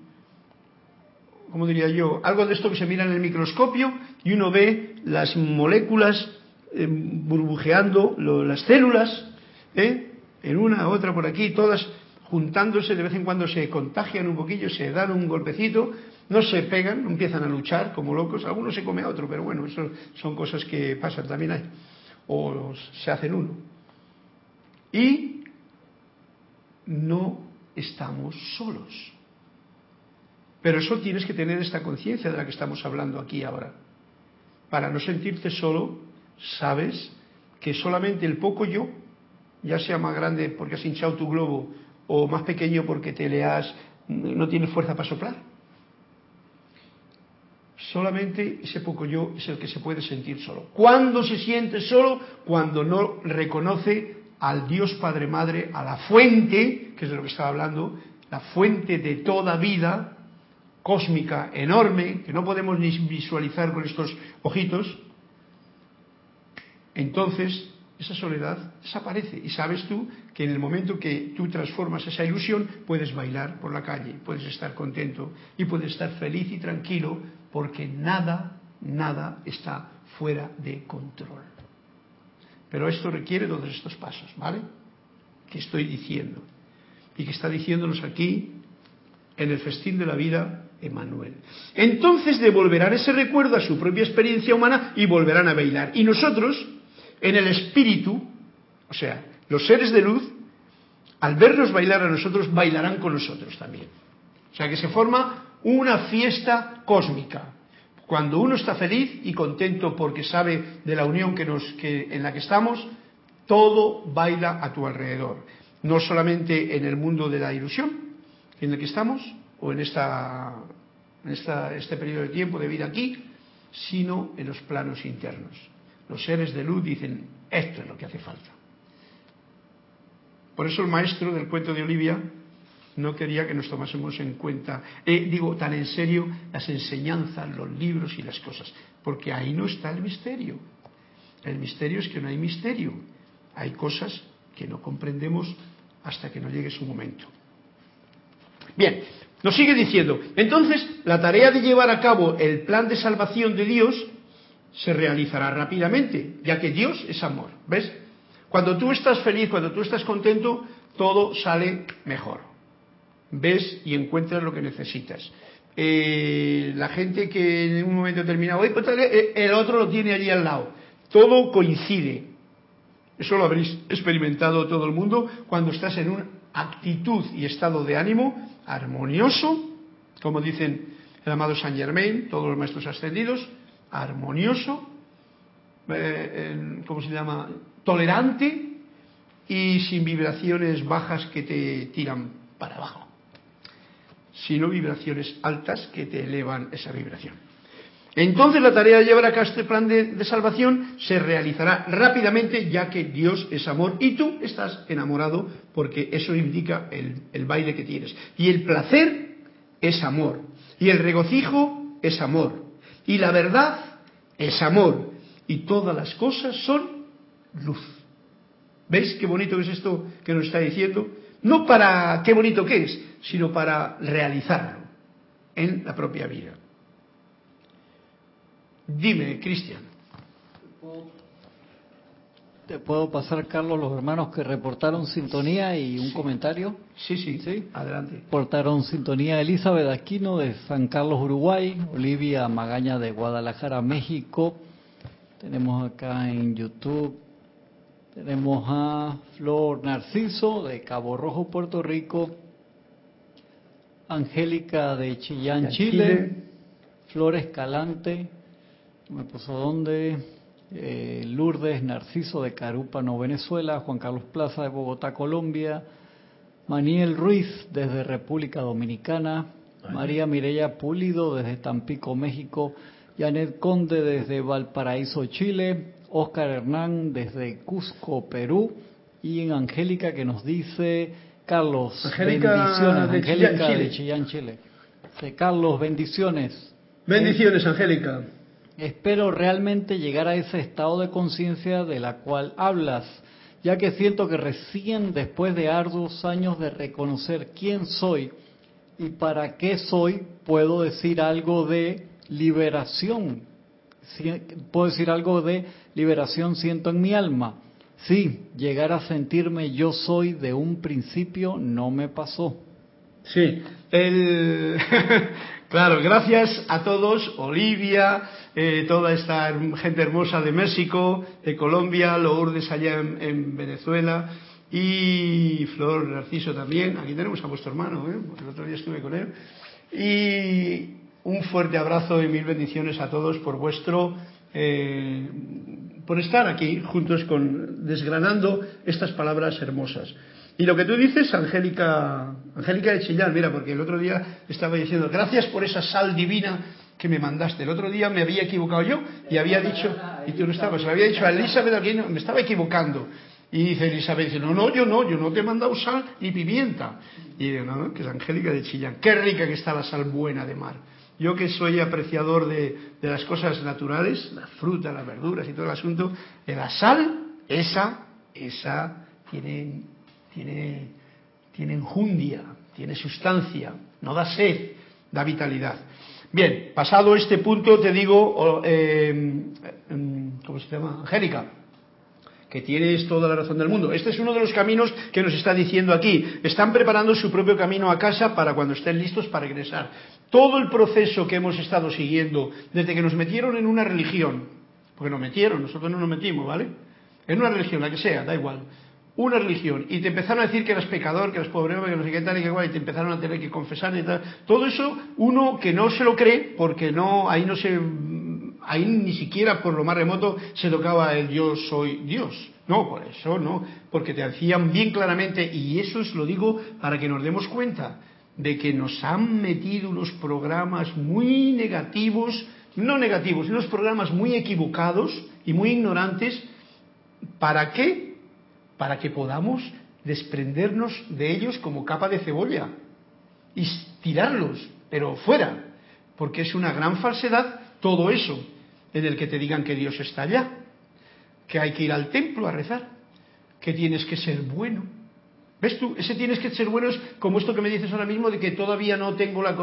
¿cómo diría yo? Algo de esto que se mira en el microscopio y uno ve las moléculas eh, burbujeando, las células, ¿eh? en una, otra por aquí, todas juntándose, de vez en cuando se contagian un poquillo, se dan un golpecito, no se pegan, empiezan a luchar como locos, algunos se come a otro, pero bueno, eso son cosas que pasan también ahí, o se hacen uno. Y no estamos solos. Pero eso tienes que tener esta conciencia de la que estamos hablando aquí ahora. Para no sentirte solo, sabes que solamente el poco yo, ya sea más grande porque has hinchado tu globo o más pequeño porque te leas, no tiene fuerza para soplar. Solamente ese poco yo es el que se puede sentir solo. ¿Cuándo se siente solo? Cuando no reconoce al Dios Padre Madre, a la fuente, que es de lo que estaba hablando, la fuente de toda vida cósmica enorme, que no podemos ni visualizar con estos ojitos, entonces esa soledad desaparece. Y sabes tú que en el momento que tú transformas esa ilusión, puedes bailar por la calle, puedes estar contento y puedes estar feliz y tranquilo porque nada, nada está fuera de control. Pero esto requiere todos estos pasos, ¿vale? Que estoy diciendo. Y que está diciéndonos aquí en el festín de la vida Emanuel. Entonces devolverán ese recuerdo a su propia experiencia humana y volverán a bailar. Y nosotros, en el espíritu, o sea, los seres de luz, al vernos bailar a nosotros, bailarán con nosotros también. O sea que se forma una fiesta cósmica. Cuando uno está feliz y contento porque sabe de la unión que nos, que, en la que estamos, todo baila a tu alrededor. No solamente en el mundo de la ilusión en el que estamos, o en, esta, en esta, este periodo de tiempo de vida aquí, sino en los planos internos. Los seres de luz dicen, esto es lo que hace falta. Por eso el maestro del cuento de Olivia no quería que nos tomásemos en cuenta, eh, digo, tan en serio las enseñanzas, los libros y las cosas, porque ahí no está el misterio. El misterio es que no hay misterio. Hay cosas que no comprendemos hasta que no llegue su momento. Bien, nos sigue diciendo, entonces la tarea de llevar a cabo el plan de salvación de Dios se realizará rápidamente, ya que Dios es amor. ¿Ves? Cuando tú estás feliz, cuando tú estás contento, todo sale mejor. Ves y encuentras lo que necesitas. Eh, la gente que en un momento determinado, pues, eh, el otro lo tiene allí al lado. Todo coincide. Eso lo habréis experimentado todo el mundo cuando estás en una actitud y estado de ánimo armonioso, como dicen el amado Saint Germain, todos los maestros ascendidos, armonioso, eh, ¿cómo se llama? Tolerante y sin vibraciones bajas que te tiran para abajo, sino vibraciones altas que te elevan esa vibración. Entonces la tarea de llevar a cabo este plan de, salvación se realizará rápidamente ya que Dios es amor y tú estás enamorado porque eso indica el, el baile que tienes. Y el placer es amor. Y el regocijo es amor. Y la verdad es amor. Y todas las cosas son luz. ¿Veis qué bonito es esto que nos está diciendo? No para qué bonito que es, sino para realizarlo en la propia vida. Dime, Cristian. ¿Te puedo pasar, Carlos, los hermanos que reportaron sintonía y un comentario? Sí, sí, sí, adelante. Reportaron sintonía Elizabeth Aquino de San Carlos, Uruguay, Olivia Magaña de Guadalajara, México. Tenemos acá en YouTube, tenemos a Flor Narciso de Cabo Rojo, Puerto Rico, Angélica de Chillán, Chile, Flor Escalante me puso dónde, eh, Lourdes Narciso de Carúpano, Venezuela, Juan Carlos Plaza de Bogotá, Colombia, Maniel Ruiz desde República Dominicana, María Mireya Pulido desde Tampico, México, Janet Conde desde Valparaíso, Chile, Oscar Hernán desde Cusco, Perú, y en Angélica que nos dice, Carlos, bendiciones, de Angélica de Chillán, Chile. Carlos, bendiciones. Bendiciones, Angélica. Espero realmente llegar a ese estado de conciencia de la cual hablas, ya que siento que recién después de arduos años de reconocer quién soy y para qué soy, puedo decir algo de liberación. Puedo decir algo de liberación siento en mi alma. Sí, llegar a sentirme yo soy de un principio no me pasó. Sí, el... claro, gracias a todos, Olivia, eh, toda esta gente hermosa de México, de Colombia, Lourdes allá en, Venezuela y Flor Narciso también. Aquí tenemos a vuestro hermano, ¿eh? el otro día estuve con él. Y un fuerte abrazo y mil bendiciones a todos por vuestro eh, por estar aquí juntos con desgranando estas palabras hermosas. Y lo que tú dices, Angélica, Angélica de Chillán, mira, porque el otro día estaba diciendo, gracias por esa sal divina que me mandaste. El otro día me había equivocado yo y había dicho, y tú no estabas, le había dicho a Elizabeth aquí, me estaba equivocando. Y dice Elizabeth, no, no, yo no, yo no te he mandado sal ni pimienta. Y digo, no, no, que es Angélica de Chillán. Qué rica que está la sal buena de mar. Yo que soy apreciador de, de las cosas naturales, la fruta, las verduras y todo el asunto, la sal, esa, esa tiene, tiene, tiene enjundia, tiene sustancia, no da sed, da vitalidad. Bien, pasado este punto te digo, eh, em, ¿cómo se llama? Angélica, que tienes toda la razón del mundo. Este es uno de los caminos que nos está diciendo aquí. Están preparando su propio camino a casa para cuando estén listos para regresar. Todo el proceso que hemos estado siguiendo desde que nos metieron en una religión, porque nos metieron, nosotros no nos metimos, ¿vale? En una religión, la que sea, da igual una religión y te empezaron a decir que eras pecador, que eras pobre, que no sé qué tal y que igual, y te empezaron a tener que confesar y tal. Todo eso, uno que no se lo cree, porque no, ahí no se, ahí ni siquiera por lo más remoto se tocaba el yo soy Dios. No, por eso no, porque te decían bien claramente, y eso es lo digo para que nos demos cuenta, de que nos han metido unos programas muy negativos, no negativos, unos programas muy equivocados y muy ignorantes, ¿para qué? Para que podamos desprendernos de ellos como capa de cebolla y tirarlos, pero fuera, porque es una gran falsedad todo eso en el que te digan que Dios está allá, que hay que ir al templo a rezar, que tienes que ser bueno. ¿Ves tú? Ese tienes que ser bueno es como esto que me dices ahora mismo de que todavía no tengo la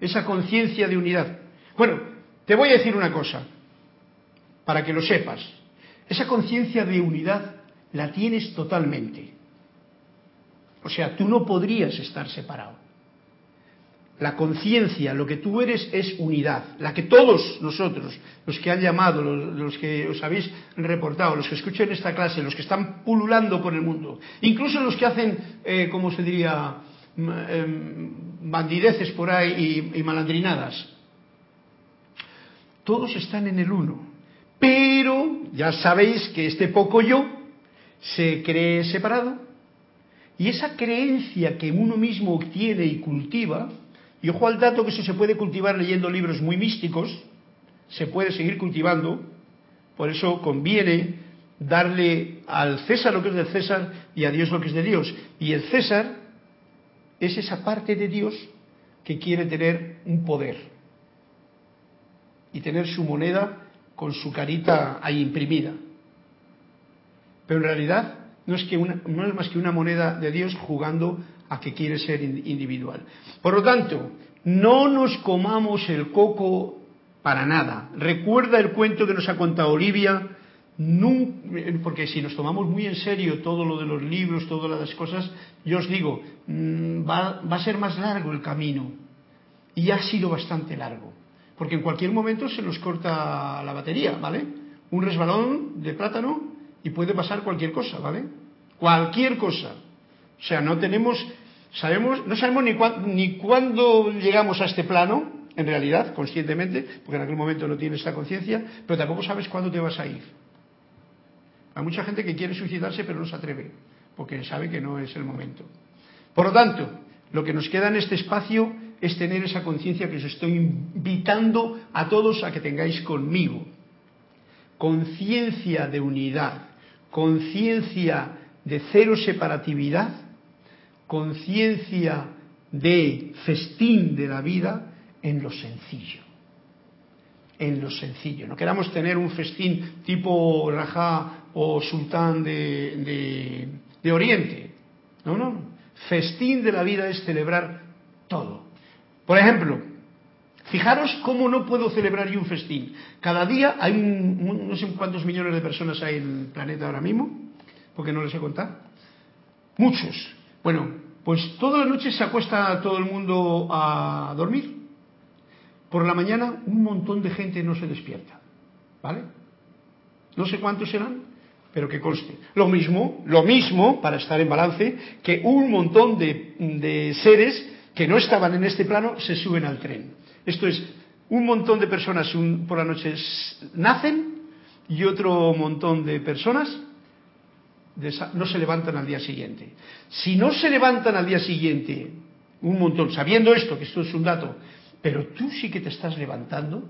esa conciencia de unidad. Bueno, te voy a decir una cosa, para que lo sepas. Esa conciencia de unidad la tienes totalmente. O sea, tú no podrías estar separado. La conciencia, lo que tú eres es unidad, la que todos nosotros, los que han llamado, los, que os habéis reportado, los que escuchan esta clase, los que están pululando por el mundo, incluso los que hacen, eh, como se diría, em, bandideces por ahí y malandrinadas, todos están en el uno, Pero ya sabéis que este poco yo se cree separado y esa creencia que uno mismo obtiene y cultiva, y ojo al dato que eso se puede cultivar leyendo libros muy místicos, se puede seguir cultivando, por eso conviene darle al César lo que es del César y a Dios lo que es de Dios. Y el César es esa parte de Dios que quiere tener un poder y tener su moneda con su carita ahí imprimida. Pero en realidad no es, que no es más que una moneda de Dios jugando a que quiere ser individual. Por lo tanto, no nos comamos el coco para nada. Recuerda el cuento que nos ha contado Olivia, porque si nos tomamos muy en serio todo lo de los libros, todas las cosas, yo os digo, mm, va, va a ser más largo el camino. Y ha sido bastante largo. Porque en cualquier momento se nos corta la batería, ¿vale? Un resbalón de plátano y puede pasar cualquier cosa, ¿vale? Cualquier cosa. O sea, no tenemos, sabemos, no sabemos ni, ni cuándo llegamos a este plano, en realidad, conscientemente, porque en aquel momento no tienes esta conciencia, pero tampoco sabes cuándo te vas a ir. Hay mucha gente que quiere suicidarse pero no se atreve, porque sabe que no es el momento. Por lo tanto, lo que nos queda en este espacio es tener esa conciencia que os estoy invitando a todos a que tengáis conmigo. Conciencia de unidad, conciencia de cero separatividad, conciencia de festín de la vida en lo sencillo. En lo sencillo. No queramos tener un festín tipo Rajá o Sultán de, de Oriente. No, no. Festín de la vida es celebrar todo. Por ejemplo, fijaros cómo no puedo celebrar yo un festín. Cada día hay no sé cuántos millones de personas hay en el planeta ahora mismo, porque no les he contado. Muchos. Bueno, pues todas las noches se acuesta todo el mundo a dormir. Por la mañana un montón de gente no se despierta. ¿Vale? No sé cuántos serán, pero que conste. Lo mismo, lo mismo, para estar en balance, que un montón de, de seres que no estaban en este plano se suben al tren. Esto es, un montón de personas por la noche nacen y otro montón de personas no se levantan al día siguiente. Si no se levantan al día siguiente, un montón, sabiendo esto, que esto es un dato, pero tú sí que te estás levantando,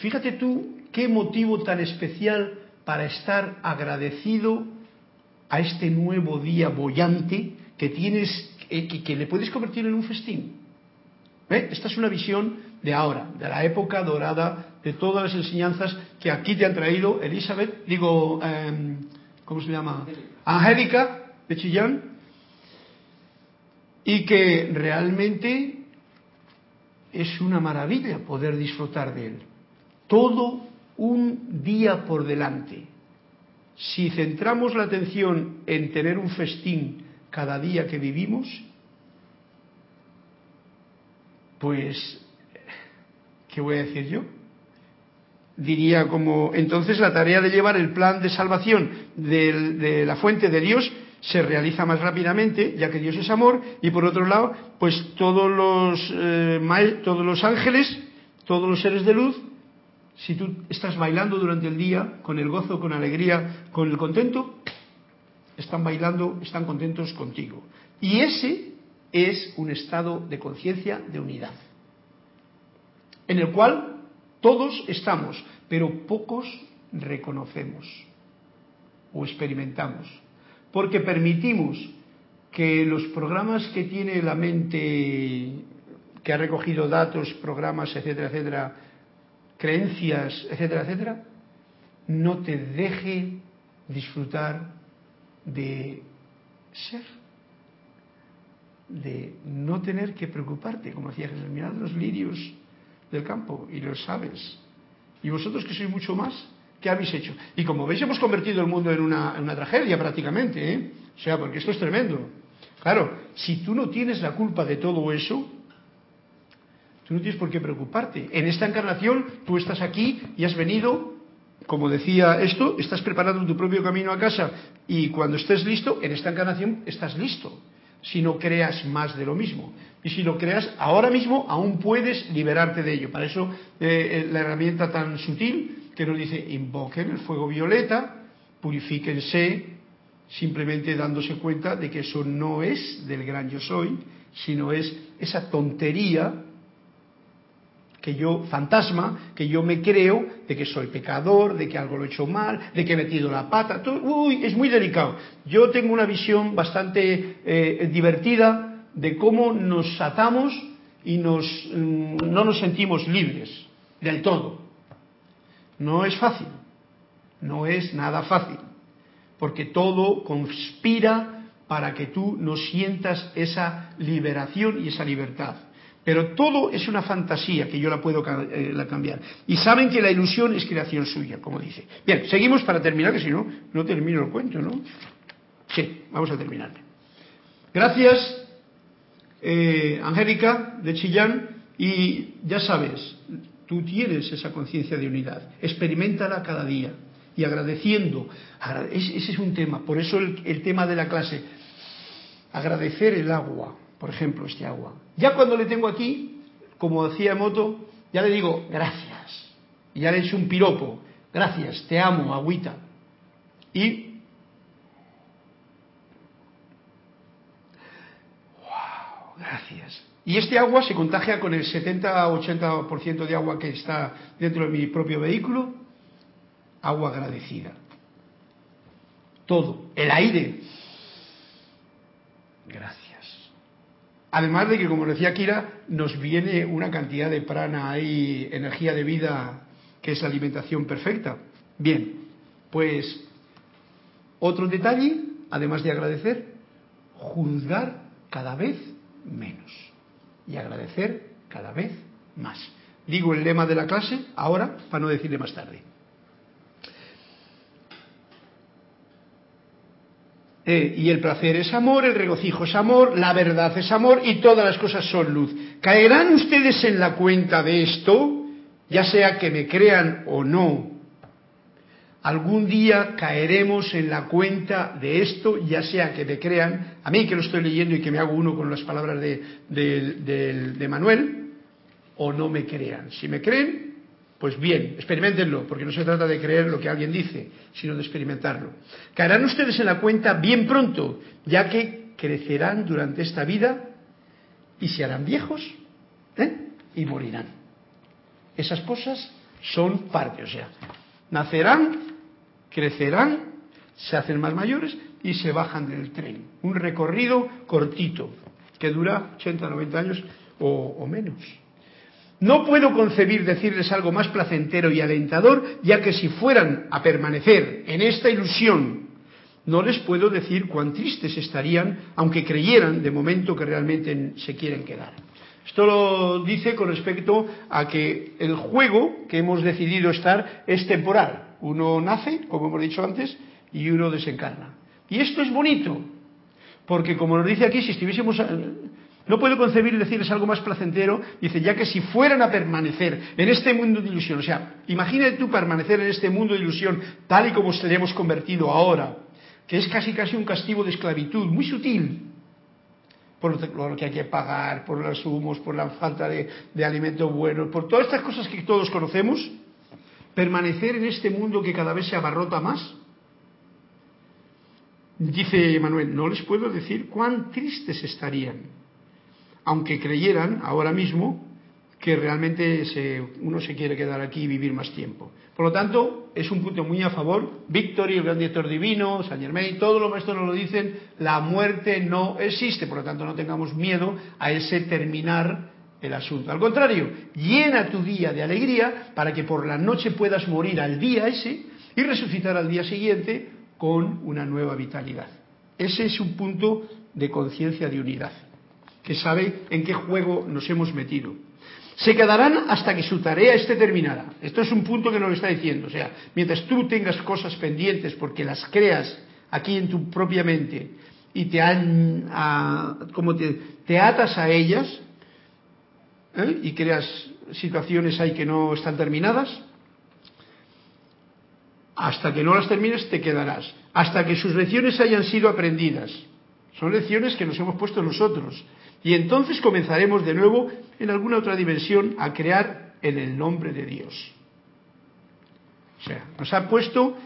fíjate tú qué motivo tan especial para estar agradecido a este nuevo día bollante que tienes eh, que, le puedes convertir en un festín. Esta es una visión de ahora, de la época dorada, de todas las enseñanzas que aquí te han traído Elizabeth, digo, em, ¿cómo se llama? Angélica de Chillán, y que realmente es una maravilla poder disfrutar de él. Todo un día por delante. Si centramos la atención en tener un festín cada día que vivimos, pues, ¿qué voy a decir yo? Diría como, entonces la tarea de llevar el plan de salvación de, la fuente de Dios se realiza más rápidamente, ya que Dios es amor, y por otro lado, pues todos los, eh, todos los ángeles, todos los seres de luz, si tú estás bailando durante el día, con el gozo, con alegría, con el contento, están bailando, están contentos contigo. Y ese es un estado de conciencia de unidad, en el cual todos estamos, pero pocos reconocemos o experimentamos, porque permitimos que los programas que tiene la mente, que ha recogido datos, programas, etcétera, etcétera, creencias, etcétera, etcétera, no te deje disfrutar de ser, de no tener que preocuparte, como decía Jesús, mirad los lirios del campo y los sabes. Y vosotros que sois mucho más, ¿qué habéis hecho? Y como veis, hemos convertido el mundo en una, en una tragedia prácticamente, ¿eh? O sea, porque esto es tremendo. Claro, si tú no tienes la culpa de todo eso, tú no tienes por qué preocuparte. En esta encarnación tú estás aquí y has venido como decía esto, estás preparando tu propio camino a casa y cuando estés listo, en esta encarnación estás listo. Si no creas más de lo mismo. Y si lo creas ahora mismo, aún puedes liberarte de ello. Para eso eh, eh, la herramienta tan sutil que nos dice invoquen el fuego violeta, purifíquense, simplemente dándose cuenta de que eso no es del gran yo soy, sino es esa tontería que yo, fantasma, que yo me creo de que soy pecador, de que algo lo he hecho mal, de que he metido la pata. uy, es muy delicado. Yo tengo una visión bastante eh, divertida de cómo nos atamos y mm, no nos sentimos libres del todo. No es fácil, no es nada fácil, porque todo conspira para que tú no sientas esa liberación y esa libertad. Pero todo es una fantasía que yo la puedo eh, cambiar. Y saben que la ilusión es creación suya, como dice. Bien, seguimos para terminar, que si no, no termino el cuento, ¿no? Sí, vamos a terminar. Gracias, eh, Angélica de Chillán. Y ya sabes, tú tienes esa conciencia de unidad. Experimentala cada día. Y agradeciendo. Ese es un tema. Por eso el tema de la clase. Agradecer el agua por ejemplo, este agua. Ya cuando le tengo aquí, como decía Moto, ya le digo gracias. Y ya le he hecho un piropo. Gracias, te amo, agüita. Y. ¡Wow! Gracias. Y este agua se contagia con el 70-80% de agua que está dentro de mi propio vehículo. Agua agradecida. Todo. El aire. Gracias. Además de que, como decía Kira, nos viene una cantidad de prana y energía de vida que es la alimentación perfecta. Bien, pues otro detalle, además de agradecer, juzgar cada vez menos y agradecer cada vez más. Digo el lema de la clase ahora para no decirle más tarde. Eh, y el placer es amor, el regocijo es amor, la verdad es amor y todas las cosas son luz. ¿Caerán ustedes en la cuenta de esto? Ya sea que me crean o no. Algún día caeremos en la cuenta de esto, ya sea que me crean, a mí que lo estoy leyendo y que me hago uno con las palabras de, de Manuel, o no me crean. Si me creen, pues bien, experimentenlo, porque no se trata de creer lo que alguien dice, sino de experimentarlo. Caerán ustedes en la cuenta bien pronto, ya que crecerán durante esta vida y se harán viejos ¿eh? y morirán. Esas cosas son parte, o sea, nacerán, crecerán, se hacen más mayores y se bajan del tren. Un recorrido cortito, que dura 80, 90 años o, o menos. No puedo concebir decirles algo más placentero y alentador, ya que si fueran a permanecer en esta ilusión, no les puedo decir cuán tristes estarían, aunque creyeran de momento que realmente se quieren quedar. Esto lo dice con respecto a que el juego que hemos decidido estar es temporal. Uno nace, como hemos dicho antes, y uno desencarna. Y esto es bonito, porque como nos dice aquí, si estuviésemos no puedo concebir decirles algo más placentero, dice, ya que si fueran a permanecer en este mundo de ilusión, o sea, imagínate tú permanecer en este mundo de ilusión tal y como estaríamos convertido ahora, que es casi casi un castigo de esclavitud, muy sutil, por lo que hay que pagar, por los humos, por la falta de, de alimentos buenos, por todas estas cosas que todos conocemos, permanecer en este mundo que cada vez se abarrota más. Dice Manuel, no les puedo decir cuán tristes estarían aunque creyeran ahora mismo que realmente uno se quiere quedar aquí y vivir más tiempo. Por lo tanto, es un punto muy a favor. Victory, el gran director divino, Saint Germain, todos los maestros nos lo dicen, la muerte no existe, por lo tanto no tengamos miedo a ese terminar el asunto. Al contrario, llena tu día de alegría para que por la noche puedas morir al día ese y resucitar al día siguiente con una nueva vitalidad. Ese es un punto de conciencia de unidad que sabe en qué juego nos hemos metido. Se quedarán hasta que su tarea esté terminada. Esto es un punto que nos está diciendo. O sea, mientras tú tengas cosas pendientes porque las creas aquí en tu propia mente y te, han, como te, atas a ellas ¿eh? y creas situaciones ahí que no están terminadas, hasta que no las termines te quedarás. Hasta que sus lecciones hayan sido aprendidas. Son lecciones que nos hemos puesto nosotros. Y entonces comenzaremos de nuevo en alguna otra dimensión a crear en el nombre de Dios. O sea, nos ha puesto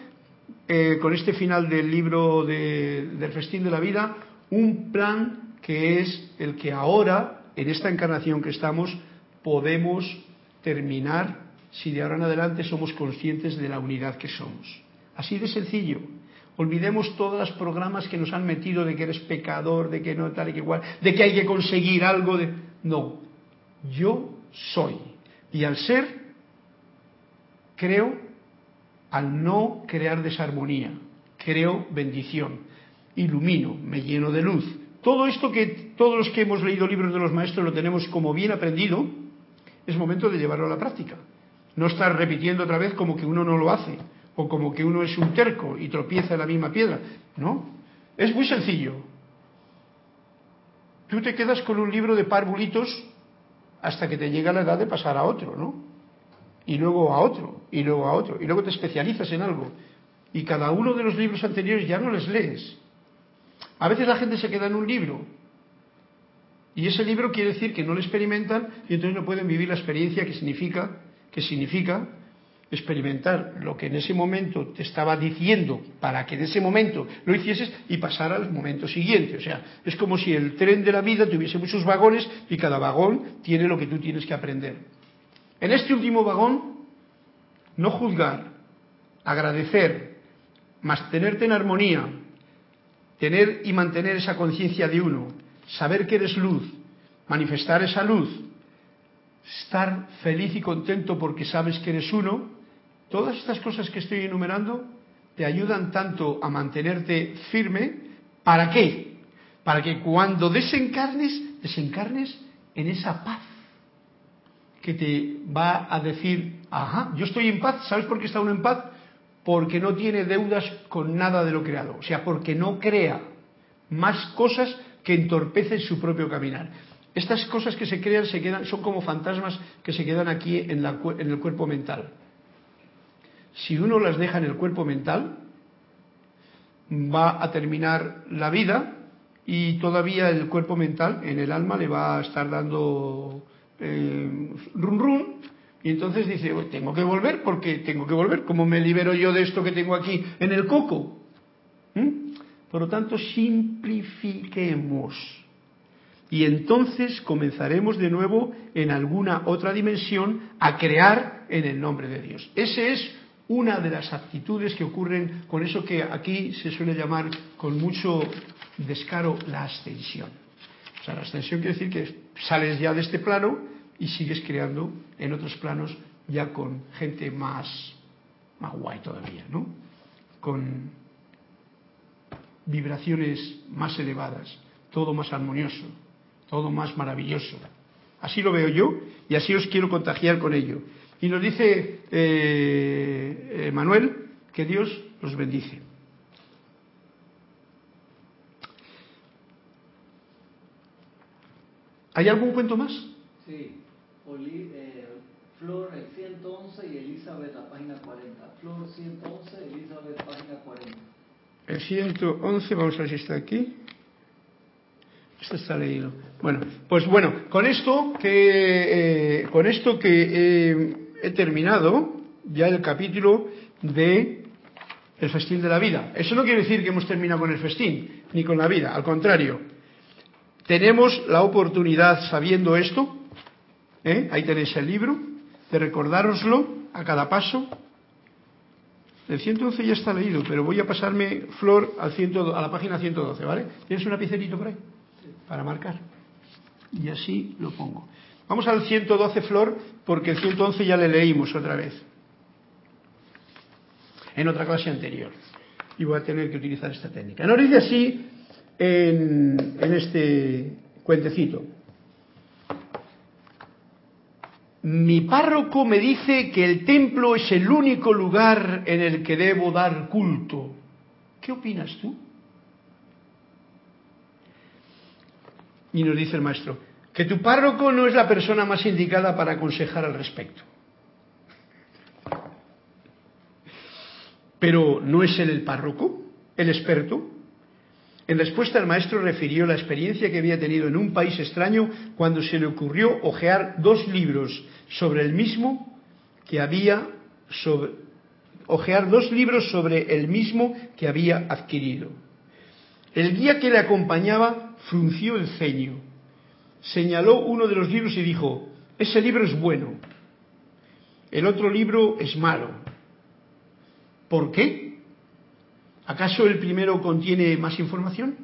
eh, con este final del libro de- del Festín de la Vida un plan que es el que ahora, en esta encarnación que estamos, podemos terminar si de ahora en adelante somos conscientes de la unidad que somos. Así de sencillo. Olvidemos todos los programas que nos han metido de que eres pecador, de que no tal y que igual, de que hay que conseguir algo de... No, yo soy. Y al ser, creo, al no crear desarmonía, creo bendición, ilumino, me lleno de luz. Todo esto que todos los que hemos leído libros de los maestros lo tenemos como bien aprendido, es momento de llevarlo a la práctica. No estar repitiendo otra vez como que uno no lo hace, o como que uno es un terco y tropieza en la misma piedra. No, es muy sencillo. Tú te quedas con un libro de parvulitos hasta que te llega la edad de pasar a otro, ¿no? Y luego a otro, y luego a otro, y luego te especializas en algo. Y cada uno de los libros anteriores ya no les lees. A veces la gente se queda en un libro. Y ese libro quiere decir que no lo experimentan y entonces no pueden vivir la experiencia que significa, que significa experimentar lo que en ese momento te estaba diciendo para que en ese momento lo hicieses y pasar al momento siguiente. O sea, es como si el tren de la vida tuviese muchos vagones y cada vagón tiene lo que tú tienes que aprender. En este último vagón, no juzgar, agradecer, mantenerte en armonía, tener y mantener esa conciencia de uno, saber que eres luz, manifestar esa luz, estar feliz y contento porque sabes que eres uno, todas estas cosas que estoy enumerando te ayudan tanto a mantenerte firme, ¿para qué? Para que cuando desencarnes, desencarnes en esa paz que te va a decir, ajá, yo estoy en paz, ¿sabes por qué está uno en paz? Porque no tiene deudas con nada de lo creado, o sea, porque no crea más cosas que entorpecen su propio caminar. Estas cosas que se crean se quedan, son como fantasmas que se quedan aquí en, la, en el cuerpo mental. Si uno las deja en el cuerpo mental, va a terminar la vida y todavía el cuerpo mental, en el alma, le va a estar dando eh, run run y entonces dice, "Oh, tengo que volver porque tengo que volver. ¿Cómo me libero yo de esto que tengo aquí en el coco? ¿Mm? Por lo tanto, simplifiquemos. Y entonces comenzaremos de nuevo en alguna otra dimensión a crear en el nombre de Dios. Ese es una de las actitudes que ocurren con eso que aquí se suele llamar con mucho descaro la ascensión. O sea, la ascensión quiere decir que sales ya de este plano y sigues creando en otros planos ya con gente más, más guay todavía, ¿no? Con vibraciones más elevadas, todo más armonioso, todo más maravilloso. Así lo veo yo y así os quiero contagiar con ello. Y nos dice eh, Manuel que Dios los bendice. ¿Hay algún cuento más? Sí, Oli- eh, Flor el 111 y Elizabeth la página 40. Flor 111, Elizabeth página 40. El 111, vamos a ver si está aquí. Esto está leído. Bueno, pues bueno, con esto que eh, con esto que eh, he terminado ya el capítulo de el festín de la vida. Eso no quiere decir que hemos terminado con el festín ni con la vida, al contrario. Tenemos la oportunidad, sabiendo esto, ¿eh? ahí tenéis el libro, de recordároslo a cada paso. El 111 ya está leído, pero voy a pasarme, Flor, al 100 a la página 112, ¿vale? ¿Tienes un lapicerito por ahí? Para marcar. Y así lo pongo. Vamos al 112, Flor, porque el 111 ya le leímos otra vez. En otra clase anterior. Y voy a tener que utilizar esta técnica. Nos dice así en, en este cuentecito. Mi párroco me dice que el templo es el único lugar en el que debo dar culto. ¿Qué opinas tú? Y nos dice el maestro, que tu párroco no es la persona más indicada para aconsejar al respecto. Pero ¿no es él el párroco, el experto? En respuesta el maestro refirió la experiencia que había tenido en un país extraño cuando se le ocurrió hojear dos libros sobre el mismo que había sobre hojear dos libros sobre el mismo que había adquirido. El guía que le acompañaba frunció el ceño, señaló uno de los libros y dijo, ese libro es bueno, el otro libro es malo. ¿Por qué? ¿Acaso el primero contiene más información?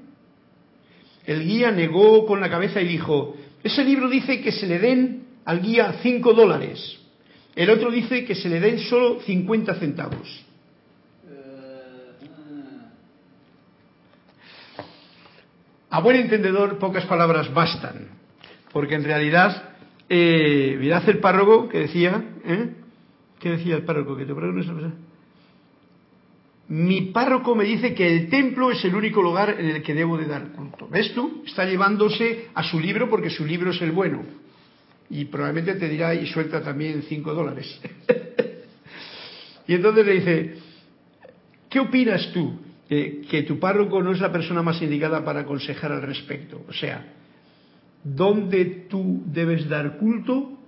El guía negó con la cabeza y dijo, ese libro dice que se le den al guía cinco dólares. El otro dice que se le den solo 50 centavos. A buen entendedor, pocas palabras bastan, porque en realidad, eh, mirad el párroco que decía, ¿eh? ¿qué decía el párroco? Que te mi párroco me dice que el templo es el único lugar en el que debo de dar culto. ¿Ves tú? Está llevándose a su libro porque su libro es el bueno. Y probablemente te dirá y suelta también cinco dólares. y entonces le dice, ¿qué opinas tú? Que tu párroco no es la persona más indicada para aconsejar al respecto. O sea, ¿dónde tú debes dar culto?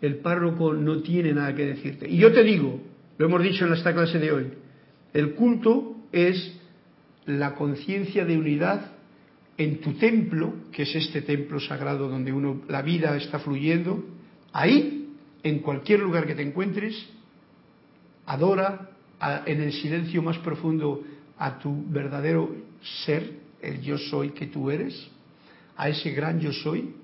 El párroco no tiene nada que decirte. Y yo te digo, lo hemos dicho en esta clase de hoy, el culto es la conciencia de unidad en tu templo, que es este templo sagrado donde uno la vida está fluyendo, ahí, en cualquier lugar que te encuentres, adora en el silencio más profundo a tu verdadero ser, el yo soy que tú eres, a ese gran yo soy.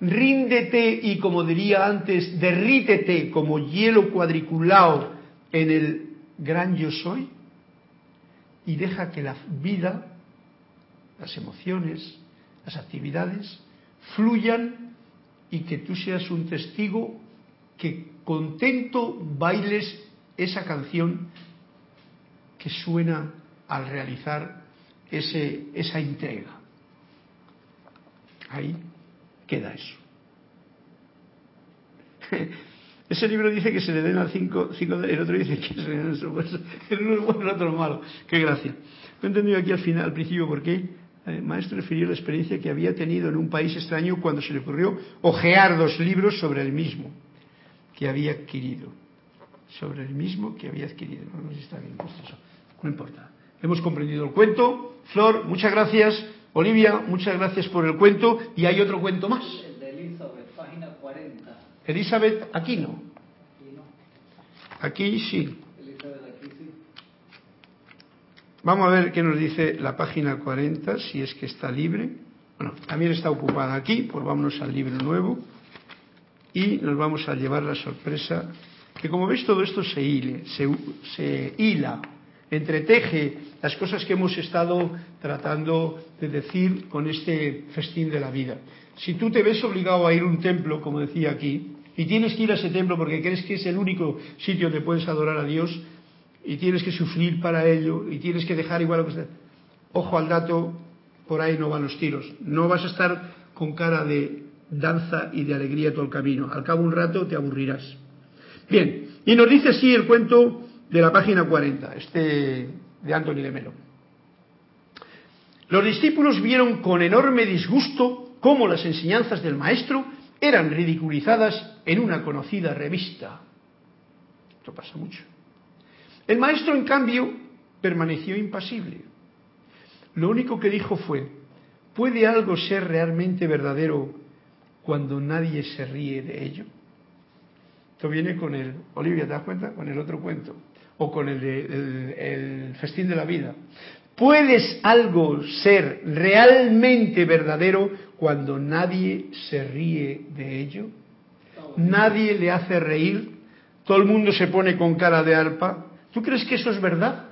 Ríndete y como diría antes, derrítete como hielo cuadriculado en el gran yo soy y deja que la vida, las emociones, las actividades fluyan y que tú seas un testigo que contento bailes esa canción que suena al realizar ese, esa entrega. Ahí queda eso. Ese libro dice que se le den a cinco, cinco el otro dice que se le den el uno es bueno, el otro es malo. Qué gracia. No he entendido aquí al final, al principio, por qué. El eh, maestro refirió la experiencia que había tenido en un país extraño cuando se le ocurrió ojear dos libros sobre el mismo que había adquirido. Sobre el mismo que había adquirido. No, sé si está bien puesto eso. No importa. Hemos comprendido el cuento. Flor, muchas gracias. Olivia, muchas gracias por el cuento. Y hay otro cuento más. El de Elizabeth, página 40. Elizabeth, aquí no. Aquí sí. Vamos a ver qué nos dice la página 40, si es que está libre. Bueno, también está ocupada aquí, pues vámonos al libro nuevo y nos vamos a llevar la sorpresa que como veis todo esto se, hile, se, se hila, entreteje las cosas que hemos estado tratando de decir con este festín de la vida. Si tú te ves obligado a ir a un templo, como decía aquí, y tienes que ir a ese templo porque crees que es el único sitio donde puedes adorar a Dios, y tienes que sufrir para ello, y tienes que dejar igual lo que sea. Ojo al dato, por ahí no van los tiros. No vas a estar con cara de danza y de alegría todo el camino. Al cabo un rato te aburrirás. Bien, y nos dice así el cuento de la página 40, este de Anthony de Melo. Los discípulos vieron con enorme disgusto cómo las enseñanzas del maestro eran ridiculizadas en una conocida revista. Esto pasa mucho. El maestro, en cambio, permaneció impasible. Lo único que dijo fue, ¿puede algo ser realmente verdadero cuando nadie se ríe de ello? Esto viene con el, Olivia, ¿te das cuenta? Con el otro cuento, o con el, el festín de la vida. ¿Puedes algo ser realmente verdadero cuando nadie se ríe de ello? Nadie le hace reír, todo el mundo se pone con cara de arpa. ¿Tú crees que eso es verdad?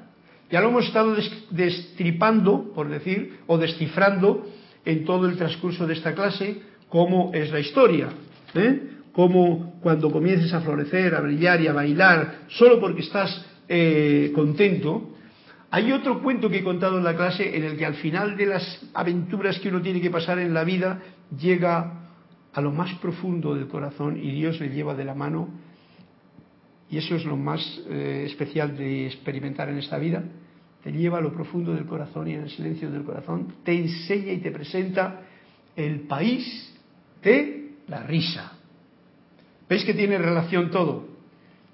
Ya lo hemos estado destripando, por decir, o descifrando en todo el transcurso de esta clase, cómo es la historia. ¿eh? Cómo cuando comiences a florecer, a brillar y a bailar, solo porque estás eh, contento, hay otro cuento que he contado en la clase en el que al final de las aventuras que uno tiene que pasar en la vida llega a lo más profundo del corazón y Dios le lleva de la mano y eso es lo más eh, especial de experimentar en esta vida, te lleva a lo profundo del corazón y en el silencio del corazón te enseña y te presenta el país de la risa. ¿Veis que tiene relación todo?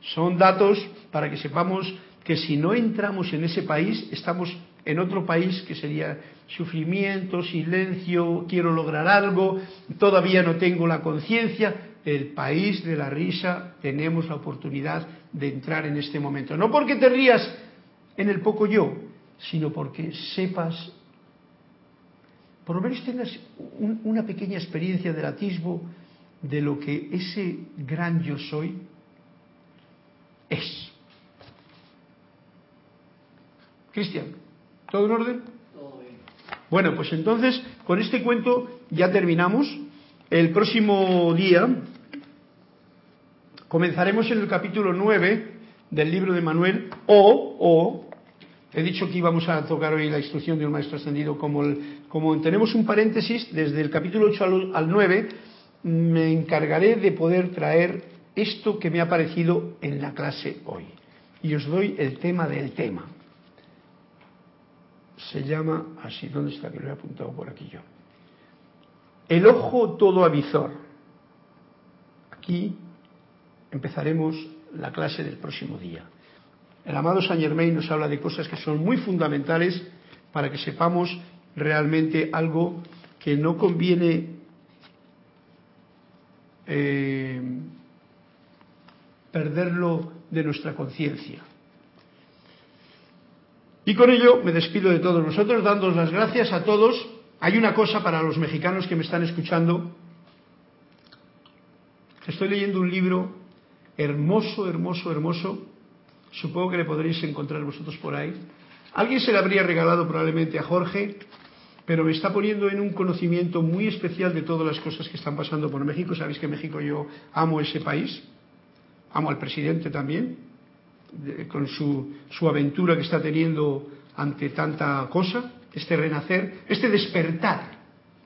Son datos para que sepamos que si no entramos en ese país, estamos en otro país que sería sufrimiento, silencio, quiero lograr algo, todavía no tengo la conciencia. El país de la risa tenemos la oportunidad de entrar en este momento. No porque te rías en el poco yo, sino porque sepas, por lo menos tengas una pequeña experiencia del atisbo de lo que ese gran yo soy es. Cristian, ¿todo en orden? Todo bien. Bueno, pues entonces con este cuento ya terminamos. El próximo día comenzaremos en el capítulo 9 del libro de Manuel o, o he dicho que íbamos a tocar hoy la instrucción de un maestro ascendido como, como tenemos un paréntesis desde el capítulo 8 al, al 9 me encargaré de poder traer esto que me ha parecido en la clase hoy. Y os doy el tema del tema. Se llama así, ¿dónde está? Que lo he apuntado por aquí yo. El ojo todo avizor. Aquí empezaremos la clase del próximo día. El amado Saint Germain nos habla de cosas que son muy fundamentales para que sepamos realmente algo que no conviene eh, perderlo de nuestra conciencia. Y con ello me despido de todos nosotros, dándos las gracias a todos. Hay una cosa para los mexicanos que me están escuchando. Estoy leyendo un libro hermoso, hermoso, hermoso. Supongo que le podréis encontrar vosotros por ahí. Alguien se le habría regalado probablemente a Jorge, pero me está poniendo en un conocimiento muy especial de todas las cosas que están pasando por México. Sabéis que México yo amo ese país, amo al presidente también, con su, su aventura que está teniendo ante tanta cosa, este renacer, este despertar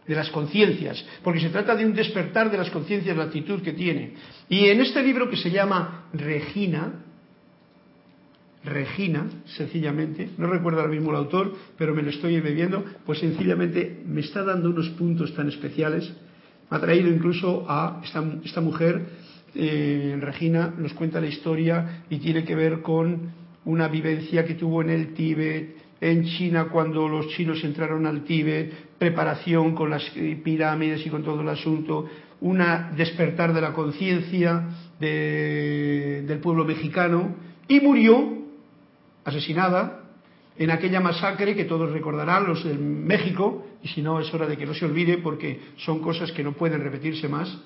de las conciencias, porque se trata de un despertar de las conciencias, la actitud que tiene. Y en este libro que se llama Regina, Regina, sencillamente, no recuerdo ahora mismo el autor, pero me lo estoy bebiendo, pues sencillamente me está dando unos puntos tan especiales. Me ha traído incluso a esta, esta mujer, eh, Regina, nos cuenta la historia y tiene que ver con una vivencia que tuvo en el Tíbet, en China cuando los chinos entraron al Tíbet, preparación con las pirámides y con todo el asunto, una despertar de la conciencia de, del pueblo mexicano y murió asesinada en aquella masacre que todos recordarán, los de México, y si no es hora de que no se olvide porque son cosas que no pueden repetirse más,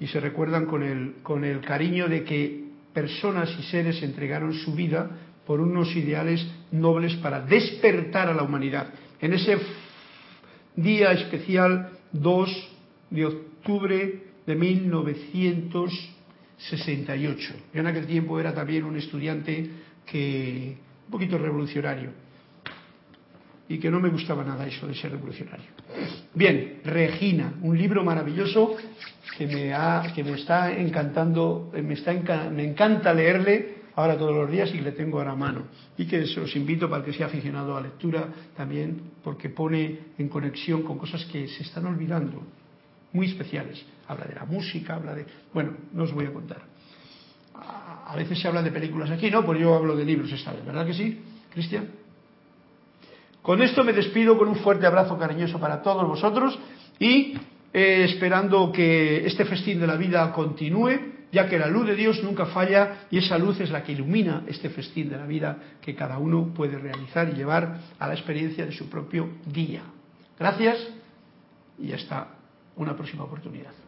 y se recuerdan con el, con el cariño de que personas y seres entregaron su vida por unos ideales nobles para despertar a la humanidad. En ese día especial 2 de octubre de 1968. Yo en aquel tiempo era también un estudiante que un poquito revolucionario y que no me gustaba nada eso de ser revolucionario. Bien, Regina, un libro maravilloso que me, ha, que me está encantando, me, está me encanta leerle ahora todos los días y le tengo ahora a mano. Y que os invito para que sea aficionado a lectura también, porque pone en conexión con cosas que se están olvidando, muy especiales. Habla de la música, habla de... Bueno, no os voy a contar a veces se habla de películas aquí, ¿no? Pues yo hablo de libros esta vez, ¿verdad que sí, Cristian? Con esto me despido con un fuerte abrazo cariñoso para todos vosotros y eh, esperando que este festín de la vida continúe, ya que la luz de Dios nunca falla y esa luz es la que ilumina este festín de la vida que cada uno puede realizar y llevar a la experiencia de su propio día. Gracias y hasta una próxima oportunidad.